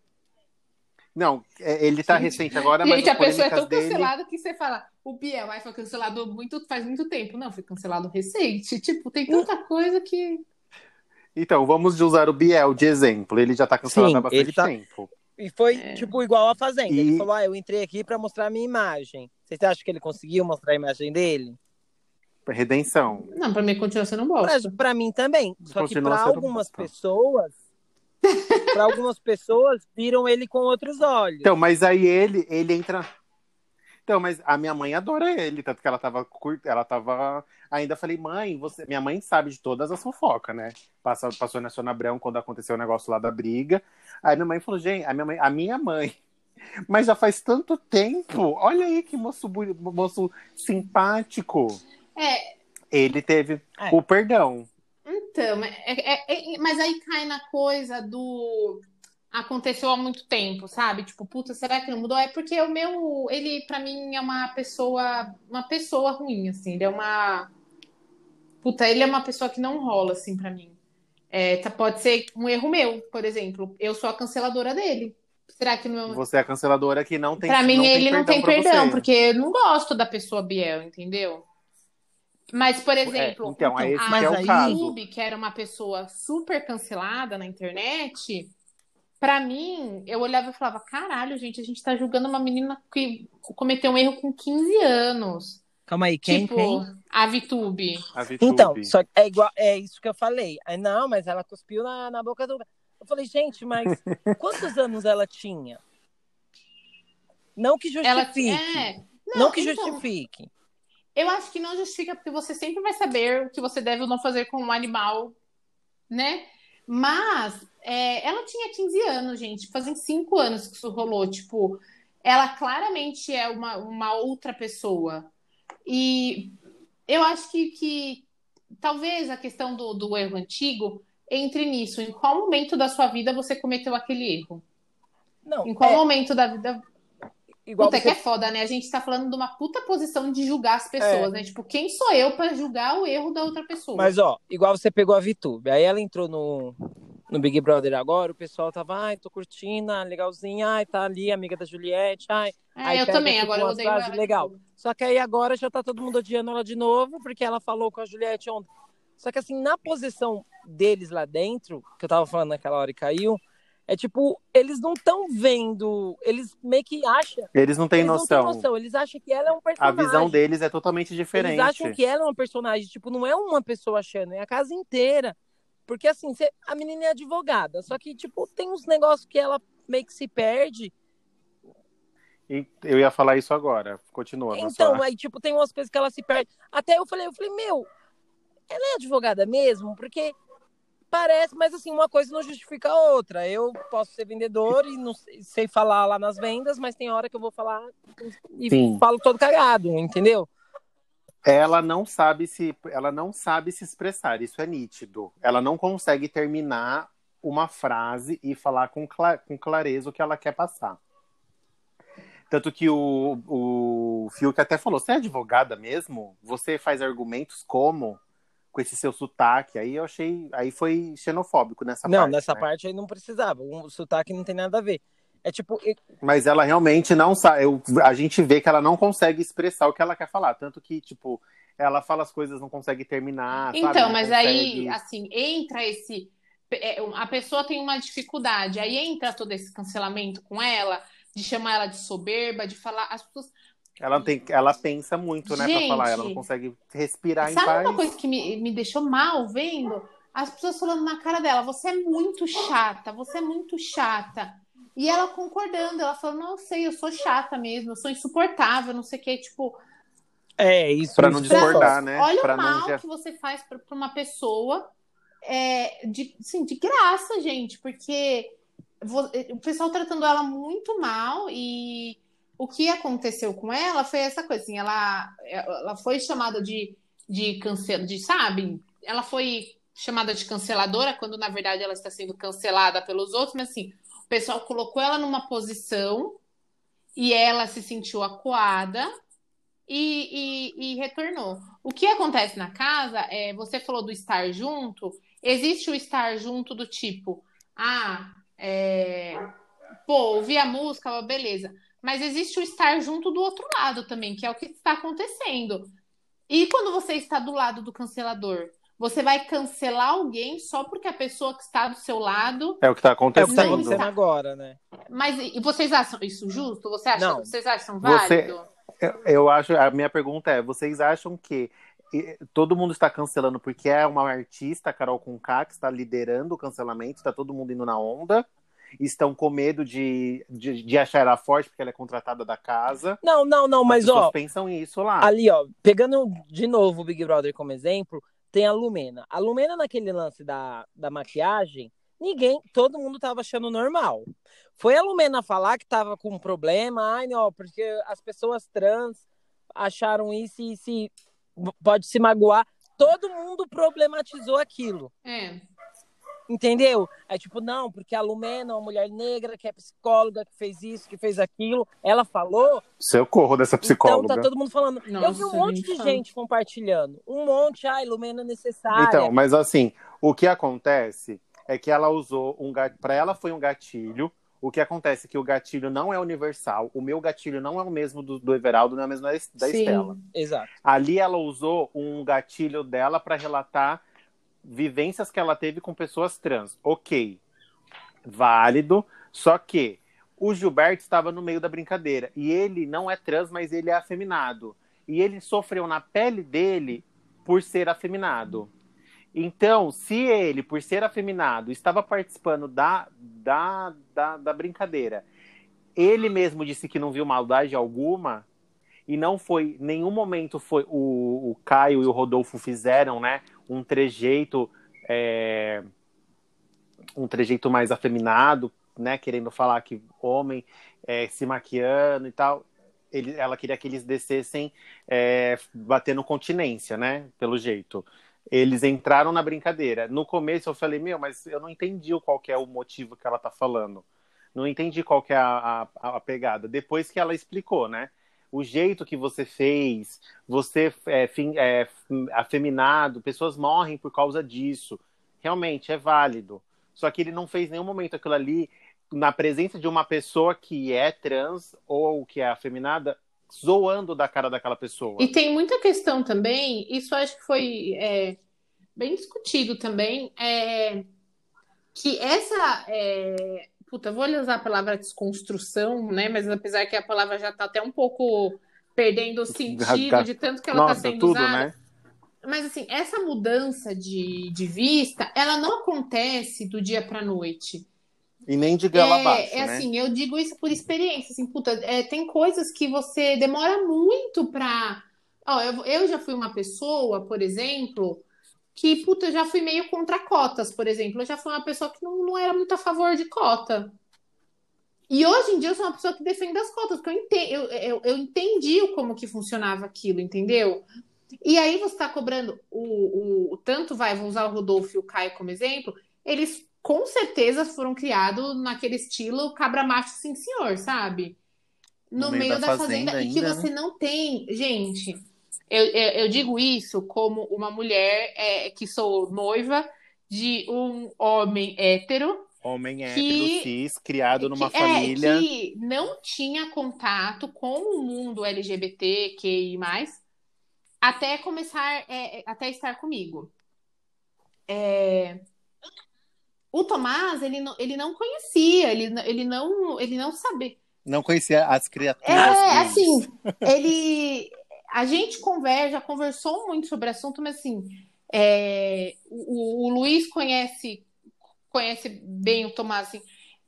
Não, é- ele tá recente agora, mas Gente, a pessoa é tão dele... cancelada que você fala, o Biel aí foi cancelado muito, faz muito tempo. Não, foi cancelado recente. Tipo, tem tanta coisa que. Então, vamos usar o Biel de exemplo. Ele já tá cancelado Sim, há bastante tá- tempo. E foi, É. tipo, igual a Fazenda. E- Ele falou, ah, eu entrei aqui pra mostrar a minha imagem. Vocês acham que ele conseguiu mostrar a imagem dele? Redenção. Não, pra mim continua sendo um Pra, bosta. pra mim também. Só que Continua pra sendo algumas bosta. pessoas... pra algumas pessoas, viram ele com outros olhos. Então, mas aí ele, ele entra. Então, mas a minha mãe adora ele, tanto que ela tava cur... ela tava. Ainda falei, mãe, você. Minha mãe sabe de todas as fofocas, né? Passou, passou na Sônia Abrão quando aconteceu o negócio lá da briga. Aí minha mãe falou, gente, a minha mãe, a minha mãe. Mas já faz tanto tempo. Olha aí que moço, moço simpático. É, Ele teve É. o perdão. então, é- é- é- mas aí cai na coisa do aconteceu há muito tempo, sabe? Tipo, puta, será que não mudou? É porque o meu, ele pra mim é uma pessoa, uma pessoa ruim, assim, ele é uma Puta, ele é uma pessoa que não rola assim pra mim. É, tá- pode ser um erro meu, por exemplo. Eu sou a canceladora dele. Será que não Você é a canceladora que não tem Pra mim, não ele não tem perdão, porque eu não gosto da pessoa Biel, entendeu? Mas, por exemplo, então, é esse a que é o caso. YouTube, que era uma pessoa super cancelada na internet, pra mim, eu olhava e falava: caralho, gente, a gente tá julgando uma menina que cometeu um erro com 15 anos. Calma aí, quem? tipo, quem? a VTube. A VTube. Então, só é igual, é isso que eu falei. Aí, não, mas ela cuspiu na, na boca do. Eu falei, gente, mas quantos anos ela tinha? Não que Ela justifique. é. não, que então, justifique. Eu acho que não justifica, porque você sempre vai saber o que você deve ou não fazer com um animal, né? Mas é, ela tinha 15 anos, gente. Fazem 5 anos que isso rolou. Tipo, ela claramente é uma, uma outra pessoa. E eu acho que, que talvez a questão do, do erro antigo entre nisso. Em qual momento da sua vida você cometeu aquele erro? Não, Em qual é, momento da vida igual Puta, você que é foda, né? A gente tá falando de uma puta posição de julgar as pessoas, né? Tipo, quem sou eu pra julgar o erro da outra pessoa? Mas, ó, igual você pegou a VTube. Aí ela entrou no, no Big Brother agora, o pessoal tava, ai, tô curtindo, ah, legalzinha, ai, tá ali, amiga da Juliette, ai. é, aí eu também, tipo, agora eu odeio ela. legal. Só que aí agora já tá todo mundo odiando ela de novo, porque ela falou com a Juliette ontem. Só que assim, na posição deles lá dentro, que eu tava falando naquela hora e caiu, é tipo, eles não estão vendo, eles meio que acham. Eles não têm eles noção. não têm noção, eles acham que ela é um A personagem. visão deles é totalmente diferente. Eles acham que ela é uma personagem, tipo, não é uma pessoa achando, é a casa inteira. Porque assim, cê- a menina é advogada, só que, tipo, tem uns negócios que ela meio que se perde. E Eu ia falar isso agora. Continua. Então, sua- aí, tipo, tem umas coisas que ela se perde. Até eu falei, eu falei, meu, ela é advogada mesmo? Porque parece, mas assim, uma coisa não justifica a outra. Eu posso ser vendedor e não sei, sei falar lá nas vendas, mas tem hora que eu vou falar e Sim. falo todo cagado, entendeu? Ela não sabe se ela não sabe se expressar, isso é nítido. Ela não consegue terminar uma frase e falar com, cla- com clareza o que ela quer passar. Tanto que o, o Fiuk até falou: você é advogada mesmo? Você faz argumentos como? Com esse seu sotaque. Aí eu achei. Aí foi xenofóbico nessa não, parte. nessa né? parte aí não precisava. O sotaque não tem nada a ver. É tipo, Mas ela realmente não sabe. eu- A gente vê que ela não consegue expressar o que ela quer falar. Tanto que, tipo, ela fala as coisas, não consegue terminar. sabe? Então, Não mas consegue- aí, assim, entra esse. é, A pessoa tem uma dificuldade, aí entra todo esse cancelamento com ela, de chamar ela de soberba, de falar. As pessoas. Ela, tem, ela pensa muito, né, pra Gente, falar. Ela não consegue respirar em Sabe paz. uma coisa que me, me deixou mal vendo? As pessoas falando na cara dela: você é muito chata, você é muito chata. E ela concordando, ela falou: não sei, eu sou chata mesmo, eu sou insuportável, não sei o que. Tipo, é isso. Pra não discordar, né? olha Pra o não mal já- que você faz pra pra uma pessoa é, de, assim, de graça, gente, porque o pessoal tratando ela muito mal e o que aconteceu com ela foi essa coisa, assim, ela, ela foi chamada de, de de, sabe? Ela foi chamada de canceladora quando na verdade ela está sendo cancelada pelos outros, mas assim, o pessoal colocou ela numa posição e ela se sentiu acuada e, e- e retornou. O que acontece na casa é, você falou do estar junto, existe o estar junto do tipo, ah, é, pô, ouvi a música, beleza. Mas existe o estar junto do outro lado também, que é o que está acontecendo. E quando você está do lado do cancelador, você vai cancelar alguém só porque a pessoa que está do seu lado. É o que tá É o que tá acontecendo. Acontecendo está. agora, né? Mas e vocês acham isso justo? Você acha, Não. Vocês acham Você- válido? Eu- Eu acho, a minha pergunta é: vocês acham que todo mundo está cancelando porque é uma artista, Carol Conká, que está liderando o cancelamento, está todo mundo indo na onda? Estão com medo de, de, de achar ela forte porque ela é contratada da casa. Não, não, não, mas ó, pensam isso lá. ali, ó, pegando de novo o Big Brother como exemplo, tem a Lumena. A Lumena, naquele lance da, da maquiagem, ninguém, todo mundo tava achando normal. Foi a Lumena falar que tava com um problema, ai, não, porque as pessoas trans acharam isso e se pode se magoar. Todo mundo problematizou aquilo. É. Entendeu? É tipo, não, porque a Lumena é uma mulher negra que é psicóloga, que fez isso, que fez aquilo. Ela falou, Socorro dessa psicóloga. então tá todo mundo falando. eu vi um Nossa, monte de gente compartilhando. Um monte, ai, Lumena é necessária. Então, mas assim, o que acontece é que ela usou um gatilho. Pra ela foi um gatilho. O que acontece é que o gatilho não é universal, o meu gatilho não é o mesmo do, do Everaldo, não é o mesmo da, da Sim. Estela. Exato. Ali ela usou um gatilho dela para relatar vivências que ela teve com pessoas trans. Ok, válido, só que o Gilberto estava no meio da brincadeira e ele não é trans, mas ele é afeminado. E ele sofreu na pele dele por ser afeminado. Então, se ele, por ser afeminado, estava participando da, da, da, da brincadeira, ele mesmo disse que não viu maldade alguma, e não foi, nenhum momento foi o, o Caio e o Rodolfo fizeram, né, um trejeito, é, um trejeito mais afeminado, né, querendo falar que homem é, se maquiando e tal. Ele, ela queria que eles descessem é, batendo continência, né, pelo jeito. Eles entraram na brincadeira. No começo eu falei, meu, mas eu não entendi qual é o motivo que ela tá falando. Não entendi qual é a, a, a pegada. Depois que ela explicou, né? O jeito que você fez, você é, fim, é, afeminado, pessoas morrem por causa disso. Realmente é válido. Só que ele não fez nenhum momento aquilo ali na presença de uma pessoa que é trans ou que é afeminada, zoando da cara daquela pessoa. E tem muita questão também, isso acho que foi é, bem discutido também, é, que essa. É, puta, vou usar a palavra desconstrução, né? Mas apesar que a palavra já está até um pouco perdendo o sentido de tanto que ela está sendo tudo, usada. né? Mas assim, essa mudança de, de vista, ela não acontece do dia para noite. E nem de gala é, abaixo, é né? assim, eu digo isso por experiência, assim, puta, é, tem coisas que você demora muito pra. Ó, eu, eu já fui uma pessoa, por exemplo, que, puta, eu já fui meio contra cotas, por exemplo. Eu já fui uma pessoa que não, não era muito a favor de cota. E hoje em dia eu sou uma pessoa que defende as cotas, porque eu, ente, eu, eu, eu entendi como que funcionava aquilo, entendeu? E aí você está cobrando o, o, o tanto vai, vou usar o Rodolfo e o Caio como exemplo, eles com certeza foram criados naquele estilo cabra macho sim senhor, sabe? No, No meio, meio da, da fazenda, fazenda e que ainda, você não tem, gente. Eu, eu, eu digo isso como uma mulher é, que sou noiva de um homem hétero Homem hétero, que- cis, criado numa que, família. É, que não tinha contato com o mundo LGBTQI+, até começar, é, é, até estar comigo. É, O Tomás, ele não, ele não conhecia, ele, não- ele não, ele não sabia. Não conhecia as criaturas. É, assim, ele. A gente conversa, já conversou muito sobre o assunto, mas assim, é, o, o Luiz conhece, conhece bem o Tomás, assim.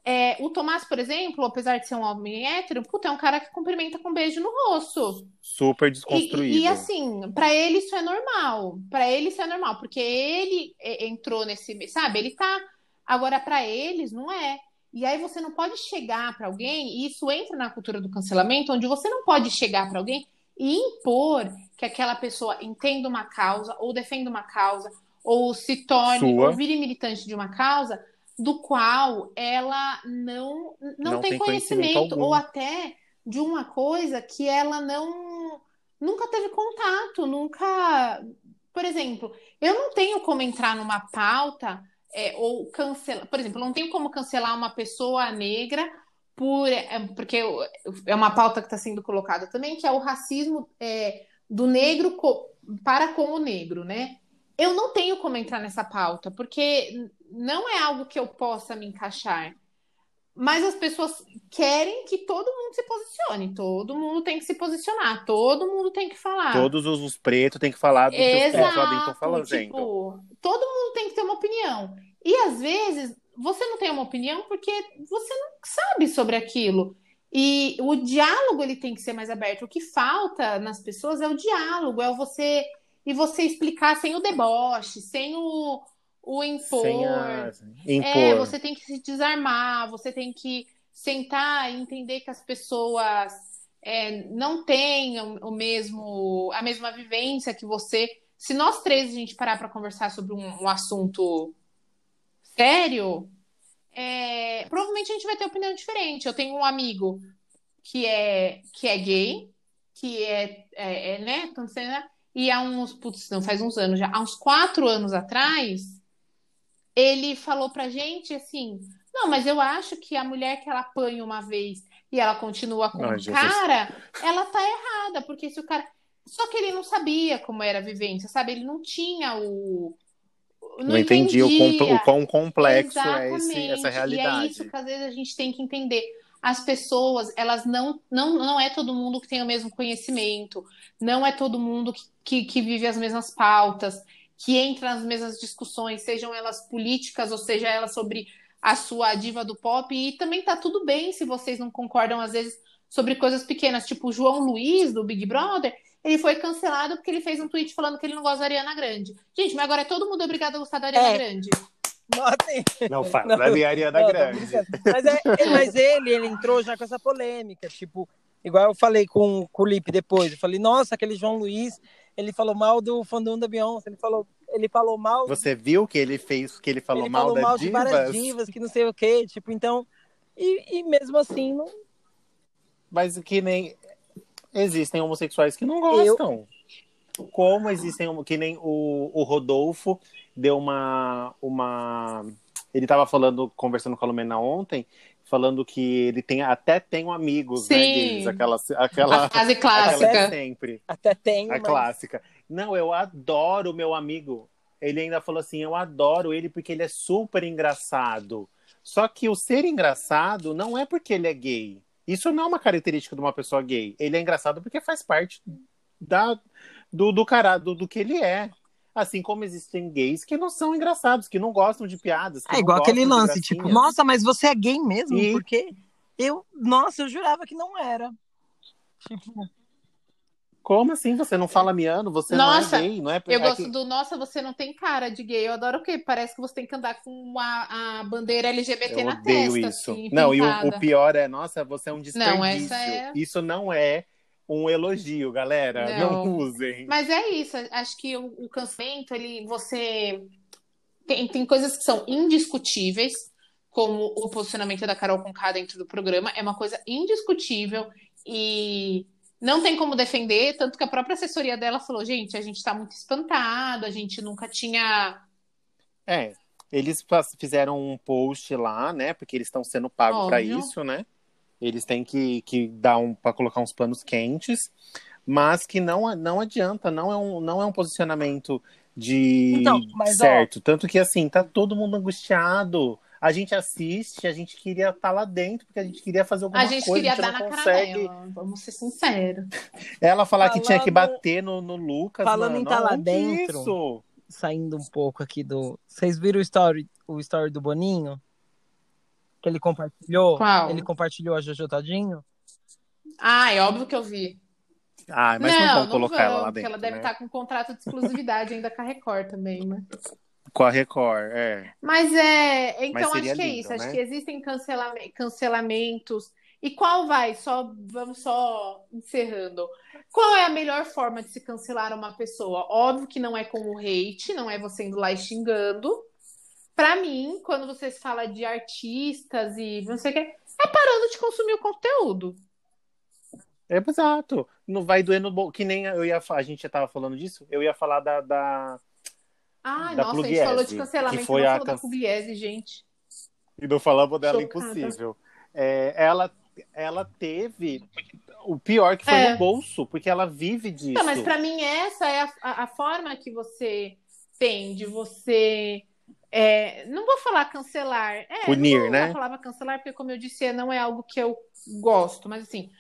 É, o Tomás, por exemplo, apesar de ser um homem hétero, puta, é um cara que cumprimenta com um beijo no rosto. Super E, desconstruído. e, assim, pra ele isso é normal. Pra ele isso é normal, porque ele é, entrou nesse, sabe? Ele tá. Agora, pra eles, não é. E aí você não pode chegar pra alguém, e isso entra na cultura do cancelamento, onde você não pode chegar pra alguém e impor que aquela pessoa entenda uma causa, ou defenda uma causa, ou se torne, Sua. ou vire militante de uma causa, do qual ela não, não, Não tem, tem conhecimento conhecimento, ou até de uma coisa que ela não nunca teve contato, nunca. Por exemplo, eu não tenho como entrar numa pauta é, ou cancelar. Por exemplo, não tenho como cancelar uma pessoa negra por é, porque é uma pauta que está sendo colocada também, que é o racismo é, do negro co- para com o negro, né? Eu não tenho como entrar nessa pauta, porque não é algo que eu possa me encaixar. Mas as pessoas querem que todo mundo se posicione, todo mundo tem que se posicionar, todo mundo tem que falar. Todos os, os pretos têm que falar do que os pretos estão Exato, falando. tipo, todo mundo tem que ter uma opinião. E às vezes você não tem uma opinião porque você não sabe sobre aquilo. E o diálogo ele tem que ser mais aberto. O que falta nas pessoas é o diálogo, é você e você explicar sem o deboche, sem o, o impor. Sem a... impor. É, você tem que se desarmar, você tem que sentar e entender que as pessoas é, não têm o, o mesmo, a mesma vivência que você. Se nós três a gente parar para conversar sobre um, um assunto sério, é, provavelmente a gente vai ter opinião diferente. Eu tenho um amigo que é que é gay, que é, é, é né, então, e há uns, putz, não faz uns anos já, há uns quatro anos atrás, ele falou pra gente assim: Não, mas eu acho que a mulher que ela apanha uma vez e ela continua com o Jesus. cara, ela tá errada, porque se o cara. Só que ele não sabia como era a vivência, sabe? Ele não tinha o. Não, entendi o, entendia. o quão complexo é Exatamente. esse, essa E é realidade. isso que às vezes a gente tem que entender. As pessoas, elas não, não, não é todo mundo que tem o mesmo conhecimento, não é todo mundo que, que, que vive as mesmas pautas, que entra nas mesmas discussões, sejam elas políticas ou seja elas sobre a sua diva do pop. E também tá tudo bem se vocês não concordam, às vezes, sobre coisas pequenas, tipo o João Luiz, do Big Brother, ele foi cancelado porque ele fez um tweet falando que ele não gosta da Ariana Grande. Gente, mas agora é todo mundo obrigado a gostar da Ariana É. Grande. Não fala Não. da Ariana Não, Grande. Mas, é, é, mas ele, ele entrou já com essa polêmica, tipo, igual eu falei com, com o Lipe depois, eu falei, nossa, aquele João Luiz, ele falou mal do fandom da Beyoncé, ele falou, ele falou mal, Você viu que ele fez, que ele falou ele mal falou mal de divas? várias divas, que não sei o quê, tipo, então, e, e mesmo assim, não, Mas que nem existem homossexuais que não gostam. Como existem que nem o, o Rodolfo deu uma uma ele tava falando conversando com a Lumena ontem, falando que ele tem até tem amigos, né, Sim. gays, aquela aquela A frase aquela clássica. sempre, até tem, a mas clássica. Não, eu adoro meu amigo. Ele ainda falou assim: eu adoro ele porque ele é super engraçado. Só que o ser engraçado não é porque ele é gay. Isso não é uma característica de uma pessoa gay. Ele é engraçado porque faz parte da, do, do cara, do, do que ele é. Assim como existem gays que não são engraçados, que não gostam de piadas. É igual aquele lance, tipo, nossa, mas você é gay mesmo? E- Porque eu, nossa, eu jurava que não era. Tipo, Como assim? Você não fala miano? Você Nossa, não é gay, não é? Eu é gosto que- do Nossa, você não tem cara de gay. Eu adoro o quê? Parece que você tem que andar com a, a bandeira LGBT Eu na odeio testa. isso. assim, não, e o, o pior é, nossa, você é um desperdício. Não, essa é- Isso não é um elogio, galera. Não, Não. usem. Mas é isso. Acho que o, o cancelamento, ele, você tem, tem coisas que são indiscutíveis, como o posicionamento da Carol Conká dentro do programa. É uma coisa indiscutível e não tem como defender, tanto que a própria assessoria dela falou, gente, a gente tá muito espantado, a gente nunca tinha É, eles fizeram um post lá, né? Porque eles estão sendo pagos para isso, né? Eles têm que, que dar um para colocar uns panos quentes, mas que não, não adianta, não é um, não é um posicionamento de Então, mas, ó- certo. Tanto que assim, tá todo mundo angustiado. A gente assiste, a gente queria estar lá dentro, porque a gente queria fazer alguma A gente coisa, queria a gente dar não na cara consegue. dela, vamos ser sinceros. Ela falar que tinha que Falando- bater no, no Lucas, Falando mano. em tá lá dentro, Isso? saindo um pouco aqui do. Vocês viram o story, o story do Boninho? Que ele compartilhou? Qual? Ele compartilhou a Jojo Tadinho? Ah, é óbvio que eu vi. Ah, mas não, vão colocar ela lá dentro. ela deve né? estar com contrato de exclusividade ainda com a Record também, né? Com a Record, é. Mas é. Então, Mas acho que é lindo, isso. Acho né? que existem cancelame- cancelamentos. E qual vai? Só vamos só encerrando. Qual é a melhor forma de se cancelar uma pessoa? Óbvio que não é com o hate, não é você indo lá e xingando. Pra mim, quando você fala de artistas e não sei o que, é parando de consumir o conteúdo. É exato. Não vai doer no. Que nem eu ia a gente já tava falando disso. Eu ia falar da. da... Ai, Da nossa, a gente Pugliese, falou de cancelamento, que foi não a falou da can- Pugliese, gente. E não falamos dela Chocada. impossível. É, ela, ela teve o pior que foi É. no bolso, porque ela vive disso. Não, mas pra mim essa é a, a- a forma que você tem de você. é, não vou falar cancelar. É, Punir, não vou né? usar a palavra cancelar, porque, como eu disse, não é algo que eu gosto, mas assim.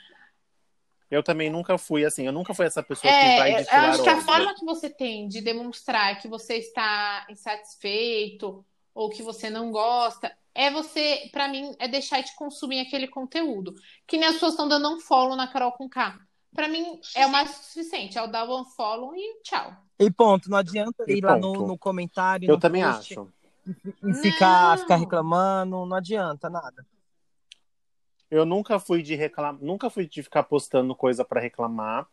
Eu também nunca fui assim. Eu nunca fui essa pessoa que É, vai eu destilar acho que a forma que você tem de demonstrar que você está insatisfeito ou que você não gosta é você, pra mim, é deixar de consumir aquele conteúdo. Que nem as pessoas estão dando um follow na Carol com K. Pra mim, é o mais suficiente. É o dar um follow e tchau. E ponto, não adianta E ir lá no, no comentário. Eu no também post acho. E ficar, Não. ficar reclamando, não adianta nada. Eu nunca fui de reclamar, nunca fui de ficar postando coisa pra reclamar.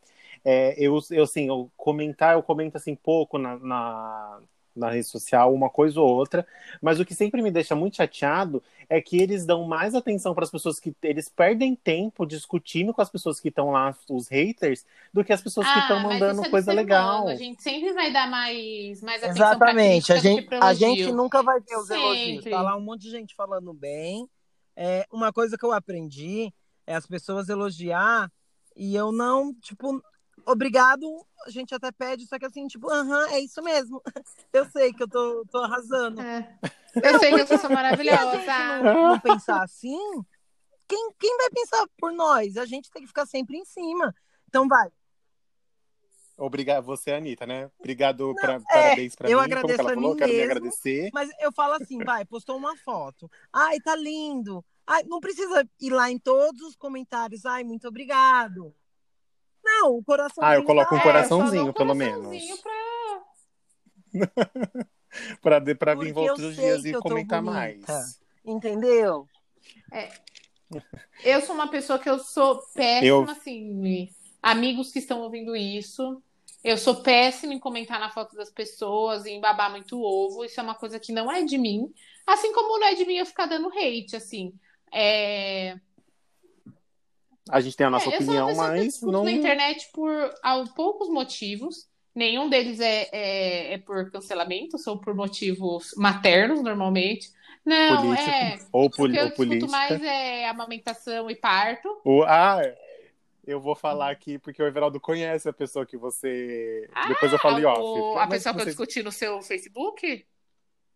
É, eu, eu, assim, eu comentar, eu comento assim pouco na, na, na rede social, uma coisa ou outra, mas o que sempre me deixa muito chateado é que eles dão mais atenção para as pessoas que eles perdem tempo discutindo com as pessoas que estão lá, os haters, do que as pessoas que estão Ah, mas mandando é coisa legal. humano, A gente sempre vai dar mais, mais atenção pra Exatamente. A crítica do que gente, a gente nunca vai ter os Sempre. elogios. Tá lá um monte de gente falando bem. É, uma coisa que eu aprendi é as pessoas elogiar e eu não, tipo, obrigado, a gente até pede, só que assim, tipo, aham, é isso mesmo. Eu sei que eu tô, tô arrasando. É. Eu sei que eu sou maravilhosa. não, não pensar assim, quem, quem vai pensar por nós? A gente tem que ficar sempre em cima. Então vai. Obrigado, você, Anitta, né? Obrigado, pra, é, parabéns pra eu mim. Como que agradeço ela a falou? mim Quero me mesmo. agradecer. Mas eu falo assim, vai, postou uma foto. Ai, tá lindo. Ai, não precisa ir lá em todos os comentários. Ai, muito obrigado. Não, o coração. Ah, eu coloco um É, coraçãozinho, um pelo coraçãozinho menos. pra- Pra, pra vir outros dias e comentar bonita. mais. Entendeu? Eu sou uma pessoa que eu sou péssima, Eu- assim, amigos que estão ouvindo isso. Eu sou péssima em comentar na foto das pessoas, em babar muito ovo. Isso é uma coisa que não é de mim. Assim como não é de mim eu ficar dando hate, assim. É... A gente tem a nossa É, eu sou uma opinião, que mas discuto não. na internet por poucos motivos. Nenhum deles é, é, é por cancelamento, são por motivos maternos, normalmente. Não, Político. é. Ou, O poli- que eu ou política. mais é amamentação e parto. O, ah, eu vou falar aqui porque o Everaldo conhece a pessoa que você. Depois eu falo em off. o- a pessoa que eu discuti no seu Facebook?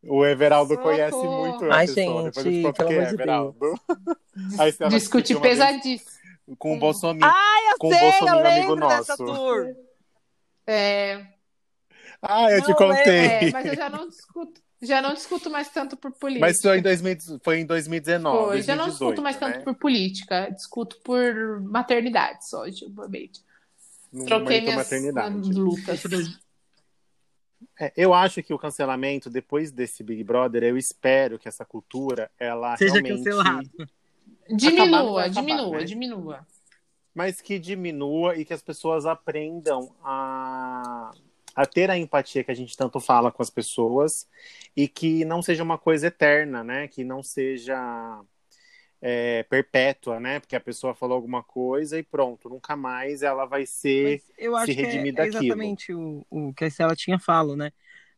O Everaldo Socorro. conhece muito a Ai, pessoa. Depois eu te gente, conto pelo quem é, amor de Everaldo. Aí você vez pesadíssimo. Com o Bolsonaro. Ai, eu Com o sei, eu Bolsonaro, amigo nosso. tour. É, Ah, eu te Não, contei. é, mas eu já não discuto, já não discuto mais tanto por política. Mas foi em, 2000, foi em 2019. Foi, já não 2018, discuto mais tanto né? por política, discuto por maternidade só, ultimamente. No Troquei minhas maternidade. lutas. É, eu acho que o cancelamento, depois desse Big Brother, eu espero que essa cultura, ela Seja realmente... cancelado. Diminua, acabar, diminua, né? diminua. Mas que diminua e que as pessoas aprendam a, a ter a empatia que a gente tanto fala com as pessoas e que não seja uma coisa eterna, né? Que não seja é, perpétua, né? Porque a pessoa falou alguma coisa e pronto, nunca mais ela vai ser... Mas eu acho se que é, redimir é daquilo. exatamente o, o que a Estela tinha falo, né?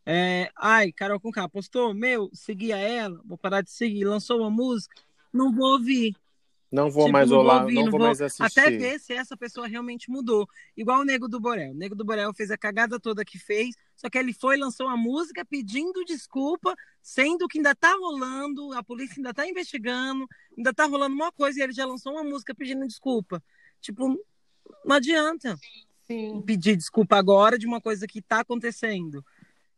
É, ai, Carol com K, postou, meu, seguia ela, vou parar de seguir, lançou uma música, não vou ouvir. Não vou Tipo, mais não vou olhar, ouvir, não, não vou vou- mais assistir. Até ver se essa pessoa realmente mudou. Igual o Nego do Borel. O Nego do Borel fez a cagada toda que fez, só que ele foi, lançou uma música pedindo desculpa, sendo que ainda tá rolando, a polícia ainda tá investigando, ainda tá rolando uma coisa e ele já lançou uma música pedindo desculpa. Tipo, não adianta Sim. pedir desculpa agora de uma coisa que tá acontecendo.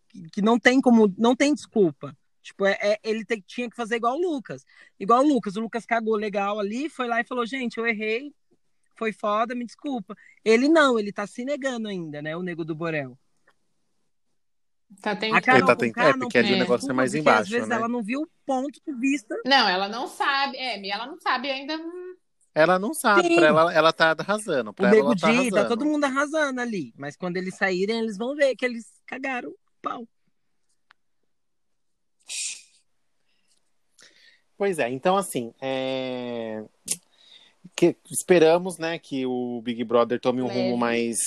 Que, que não tem como, não tem desculpa. Tipo, é, é- ele tem- tinha que fazer igual o Lucas. Igual o Lucas. O Lucas cagou legal ali, foi lá e falou: gente, eu errei, foi foda, me desculpa. Ele não, ele tá se negando ainda, né? O nego do Borel. Tá Carol Ele tá com tent- K é, não porque ali o pede negócio é mais porque embaixo, Às vezes né? ela não viu o ponto de vista. Não, ela não sabe. É, ela não sabe ainda. Ela não sabe, Sim. pra ela, ela tá arrasando. O Pra ela, nego ela tá Di, tá arrasando. todo mundo arrasando ali. Mas quando eles saírem, eles vão ver que eles cagaram o pau. Pois é, então assim, é, que- esperamos, né, que o Big Brother tome um Leve. rumo mais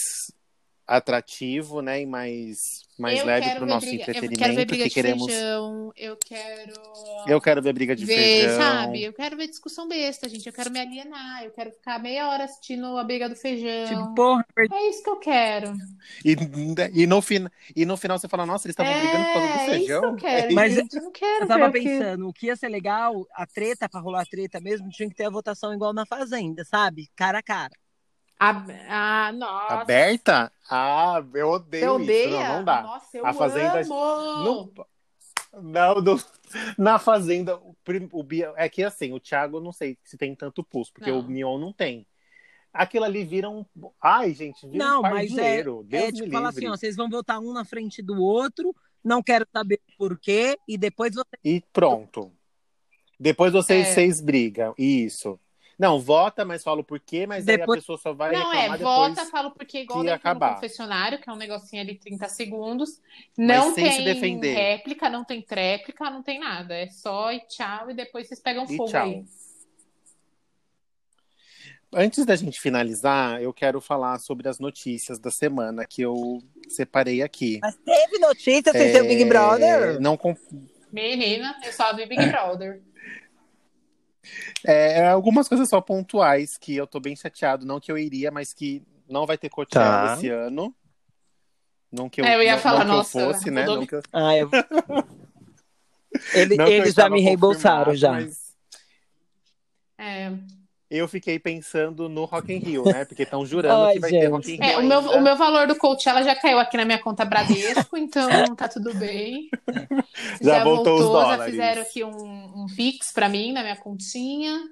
atrativo, né, e mais, mais eu leve para o nosso briga- Eu quero ver entretenimento, briga que de queremos. feijão. Eu quero. Eu quero ver briga de ver, feijão. sabe? Eu quero ver discussão besta, gente. Eu quero me alienar. Eu quero ficar meia hora assistindo a briga do feijão. Tipo, porra, É isso que eu quero. E, e, no fin... e no final você fala, nossa, eles estavam brigando por causa do é, é isso que feijão. eu quero, Mas gente. Eu não quero Eu tava ver o que- pensando, o que ia ser legal, a treta, pra rolar treta mesmo, tinha que ter a votação igual na Fazenda, sabe? Cara a cara. A- Ah, nossa. Aberta? Ah, eu odeio Você isso. odeia? Não, não dá. Nossa, eu A Fazenda- amo. Não, não, não- na Fazenda, o, prim- o Bia- é que assim, o Thiago eu não sei se tem tanto pulso, porque Não. o Mion não tem. Aquilo ali vira um. Ai, gente, vira Não, um mas é- pardieiro. Deus é me tipo livre. falar assim, ó, vocês vão votar um na frente do outro, não quero saber por quê, e depois você. E pronto. Depois vocês, É. vocês brigam. Isso. Não, vota, mas fala o porquê, mas aí Depois- a pessoa só vai Não, é, vota, falo porque igual que dentro acabar. confessionário, que é um negocinho ali 30 segundos. Não sem se tem defender. réplica, não tem tréplica, não tem nada. É só e tchau, e depois vocês pegam E fogo tchau. aí. Antes da gente finalizar, eu quero falar sobre as notícias da semana que eu separei aqui. Mas teve notícia sem ser o Big É, Brother? Não com- Menina, eu só vi Big Brother. É, algumas coisas só pontuais que eu tô bem chateado, não que eu iria, mas que não vai ter Coachella Tá. esse ano. Não que eu, É, eu ia não, falar, não que eu nossa, fosse, né? que eu- Ah, eu... Ele- eles já me reembolsaram já. mas É, Eu fiquei pensando no Rock in Rio, né? Porque estão jurando Ai, que vai ter gente. Rock in Rio É, o, meu, o meu valor do Coachella já caiu aqui na minha conta Bradesco, então tá tudo bem. Já voltou os já dólares. fizeram aqui um, um Pix pra mim na minha continha.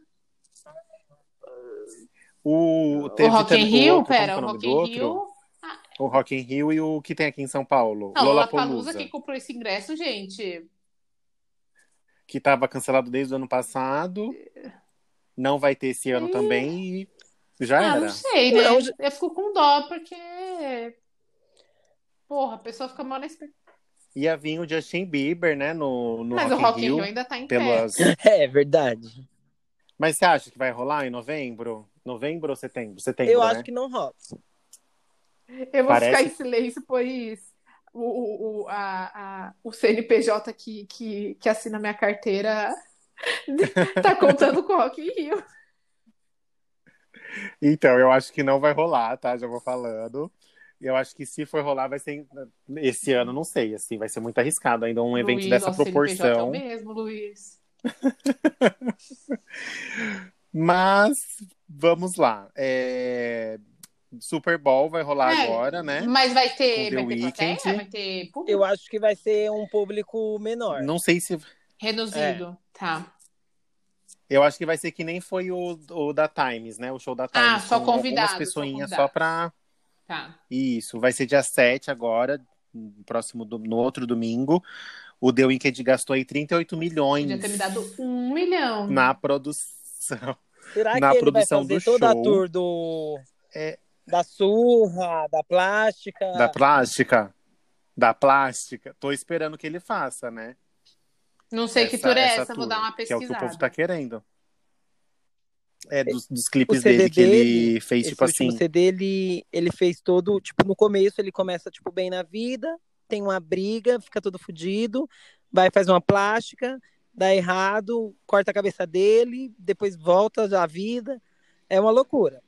O, o Rock in Rio, outro, pera, é o Rock in? Rio. O Rock in Rio e o que tem aqui em São Paulo. Não, o Lollapalooza. Lollapalooza que comprou esse ingresso, gente. Que estava cancelado desde o ano passado. Não vai ter esse ano Ih. também e já ah, era. não sei, né? Não, Eu fico com dó, porque. Porra, a pessoa fica mal na expectativa. Ia vir o Justin Bieber, né, no, no Mas Rock, o Rock Rio. Rio ainda tá em pé. pelas... É verdade. Mas você acha que vai rolar em novembro? Novembro ou setembro? Setembro, Eu né? acho que não rola. Eu vou Parece- ficar em silêncio, pois o, o, o, a, a- o CNPJ que, que, que assina minha carteira tá contando com o Rock in Rio. Então, eu acho que não vai rolar, tá? Já vou falando. Eu acho que se for rolar, vai ser esse ano, não sei, assim, vai ser muito arriscado ainda um evento Luiz, dessa CNPJ é proporção. o mesmo, Luiz. Mas vamos lá. É, Super Bowl vai rolar É, agora, né? Mas vai ter, vai ter plateia? Vai ter público Eu acho que vai ser um público menor. Não sei se. Reduzido. Tá. Eu acho que vai ser que nem foi o, o da Times, né? O show da Times. Ah, só com convidados, Algumas só pessoinhas só convidados. pra. Tá. Isso. Vai ser dia 7 agora, no próximo, do- no outro domingo. O The Wicked gastou aí 38 milhões Podia ter me dado um milhão. na produção. Será na que ele vai produção fazer do toda a show. tour do... É. da surra, da plástica? Da plástica. Da plástica. Tô esperando que ele faça, né? Não sei que tour é essa, vou dar uma Que é o que o pesquisada. povo tá querendo. É dos, dos clipes O dele que ele fez, Esse tipo assim. CD, ele, ele fez todo, tipo, no começo ele começa, tipo, bem na vida, tem uma briga, fica todo fudido, vai, faz uma plástica, dá errado, corta a cabeça dele, depois volta à vida. É uma loucura.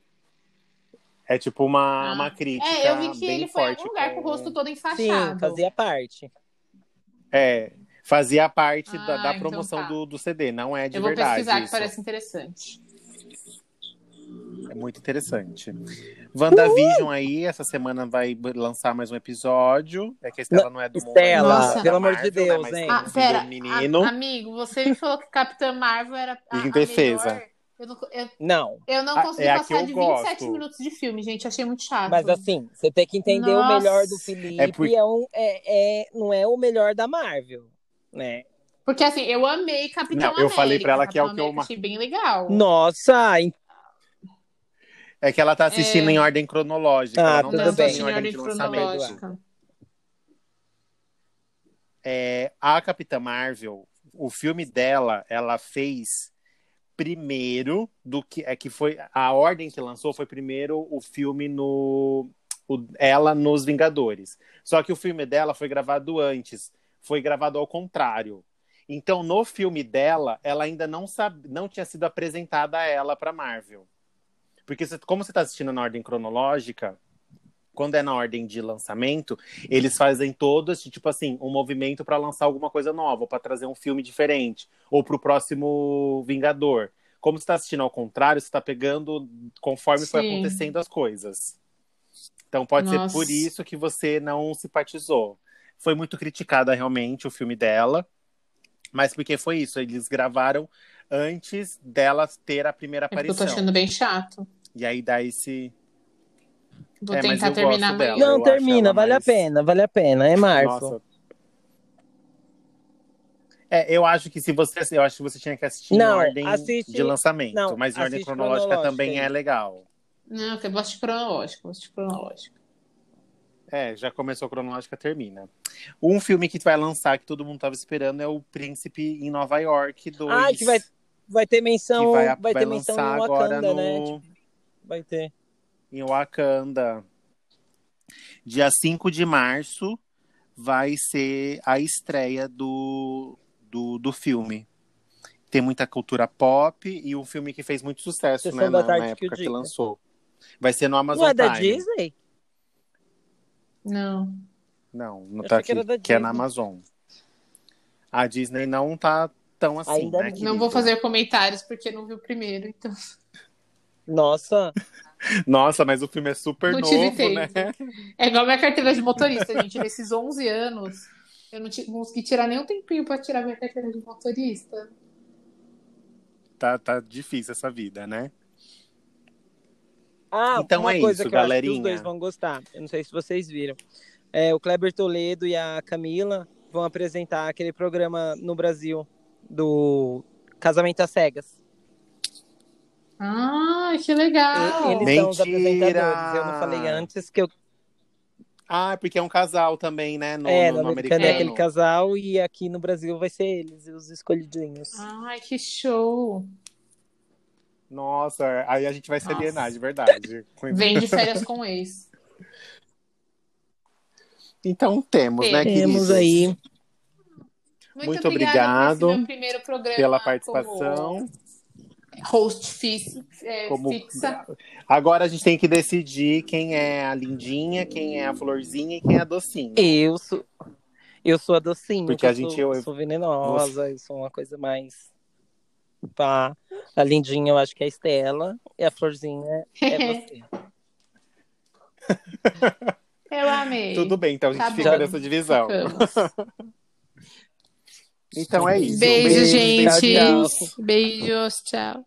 É tipo uma, Ah. uma crítica. É, eu vi que bem ele foi em forte algum lugar com o com- rosto todo Sim, enfaixado. fazia parte. É, fazia parte Ah, da, da então promoção tá. do, do CD, não é de Eu vou verdade. pesquisar, que isso. parece interessante. É muito interessante. WandaVision aí, essa semana vai lançar mais um episódio. É que a Estela não é do mundo. Estela, da pelo amor de Marvel, Deus, né? Mas hein? Ah, pera, menino. a- amigo, você me falou que Capitã Marvel era a, a Indefesa. melhor. Eu não, eu, Não, eu não Ah, consegui é que passar de 27 gosto. minutos de filme, gente. Achei muito chato. mas assim, você tem que entender Nossa. o melhor do Felipe, É por- é um, é, é, não é o melhor da Marvel, né? Porque assim, eu amei Capitão Não, eu América. falei pra ela que é o que eu Achei bem legal. Nossa, É que ela tá assistindo É. em ordem cronológica. Ah, ela não tudo tá bem. em em ordem de lançamento. É, a Capitã Marvel, o filme dela, ela fez primeiro do que é que foi a ordem que lançou foi primeiro o filme no o- ela nos Vingadores. Só que o filme dela foi gravado antes, foi gravado ao contrário. Então no filme dela, ela ainda não sabe, não tinha sido apresentada a ela para Marvel. Porque como você está assistindo na ordem cronológica, quando é na ordem de lançamento, eles fazem todos, tipo assim, um movimento para lançar alguma coisa nova, para trazer um filme diferente, ou para o próximo Vingador. Como você está assistindo ao contrário, você está pegando conforme foi Sim. acontecendo as coisas. Então pode Nossa. ser por isso que você não simpatizou. Foi muito criticada realmente o filme dela, mas porque foi isso, eles gravaram antes dela ter a primeira É porque eu tô aparição. achando bem chato. E aí dá esse. Vou É, tentar terminar dela. não, termina, vale mais- a pena, vale a pena, é Marvel. Nossa. É, eu acho que se você. Eu acho que você tinha que assistir Não, em ordem assiste- de lançamento. não, mas em ordem cronológica cronológica também é legal. Não, que eu gosto de cronológico, gosto de cronológico. É, já começou cronológica, termina. Um filme que vai lançar, que todo mundo tava esperando, é o Príncipe em Nova York 2. Ah, que vai, vai ter menção, que vai, vai, ter menção em Wakanda, no, né? Tipo, vai ter. em Wakanda. Dia 5 de março vai ser a estreia do, do, do filme. Tem muita cultura pop e um filme que fez muito sucesso né, na, na que época que, diga. lançou. Vai ser no Amazon Não é da. Disney? Não. Não, não Eu tá que aqui, da que é na. Amazon. A Disney não tá tão assim, Ainda né, não. Vou fazer comentários porque não vi o primeiro, então Nossa, Nossa, mas o filme é super não novo, tempo. né? É igual minha carteira de motorista, gente. Nesses 11 anos, eu não consegui tirar nem um tempinho pra tirar minha carteira de motorista. Tá, tá difícil essa vida, né? Ah, Então uma é coisa isso, que eu acho que galerinha. os dois vão gostar. Eu não sei se vocês viram. É, o Kleber Toledo e a Camila vão apresentar aquele programa no Brasil do Casamento às Cegas. Ah, que legal! Eles são os Mentira! apresentadores. Eu não falei antes que eu. Ah, porque é um casal também, né? No, é, no, no no americano americano. é aquele casal e aqui no Brasil vai ser eles, os escolhidinhos. Ai, que show! Nossa, aí a gente vai se Nossa. alienar, de verdade. Vem de férias com ex. Então temos, né, Temos queridos? aí. Muito esse obrigado meu primeiro programa Pela participação. host fi- é, Como... fixa. Agora a gente tem que decidir quem é a lindinha, quem é a florzinha e quem é a docinha. Eu sou. Eu sou a docinha, Porque porque a eu gente- sou, eu- sou venenosa, eu sou uma coisa mais. Pá. A lindinha eu acho que é a Estela e a florzinha é você. Eu amei. Tudo bem, então a gente Tá fica bom. nessa divisão. Então é isso. Beijo, Beijo, gente. tchau, tchau. Beijos, tchau.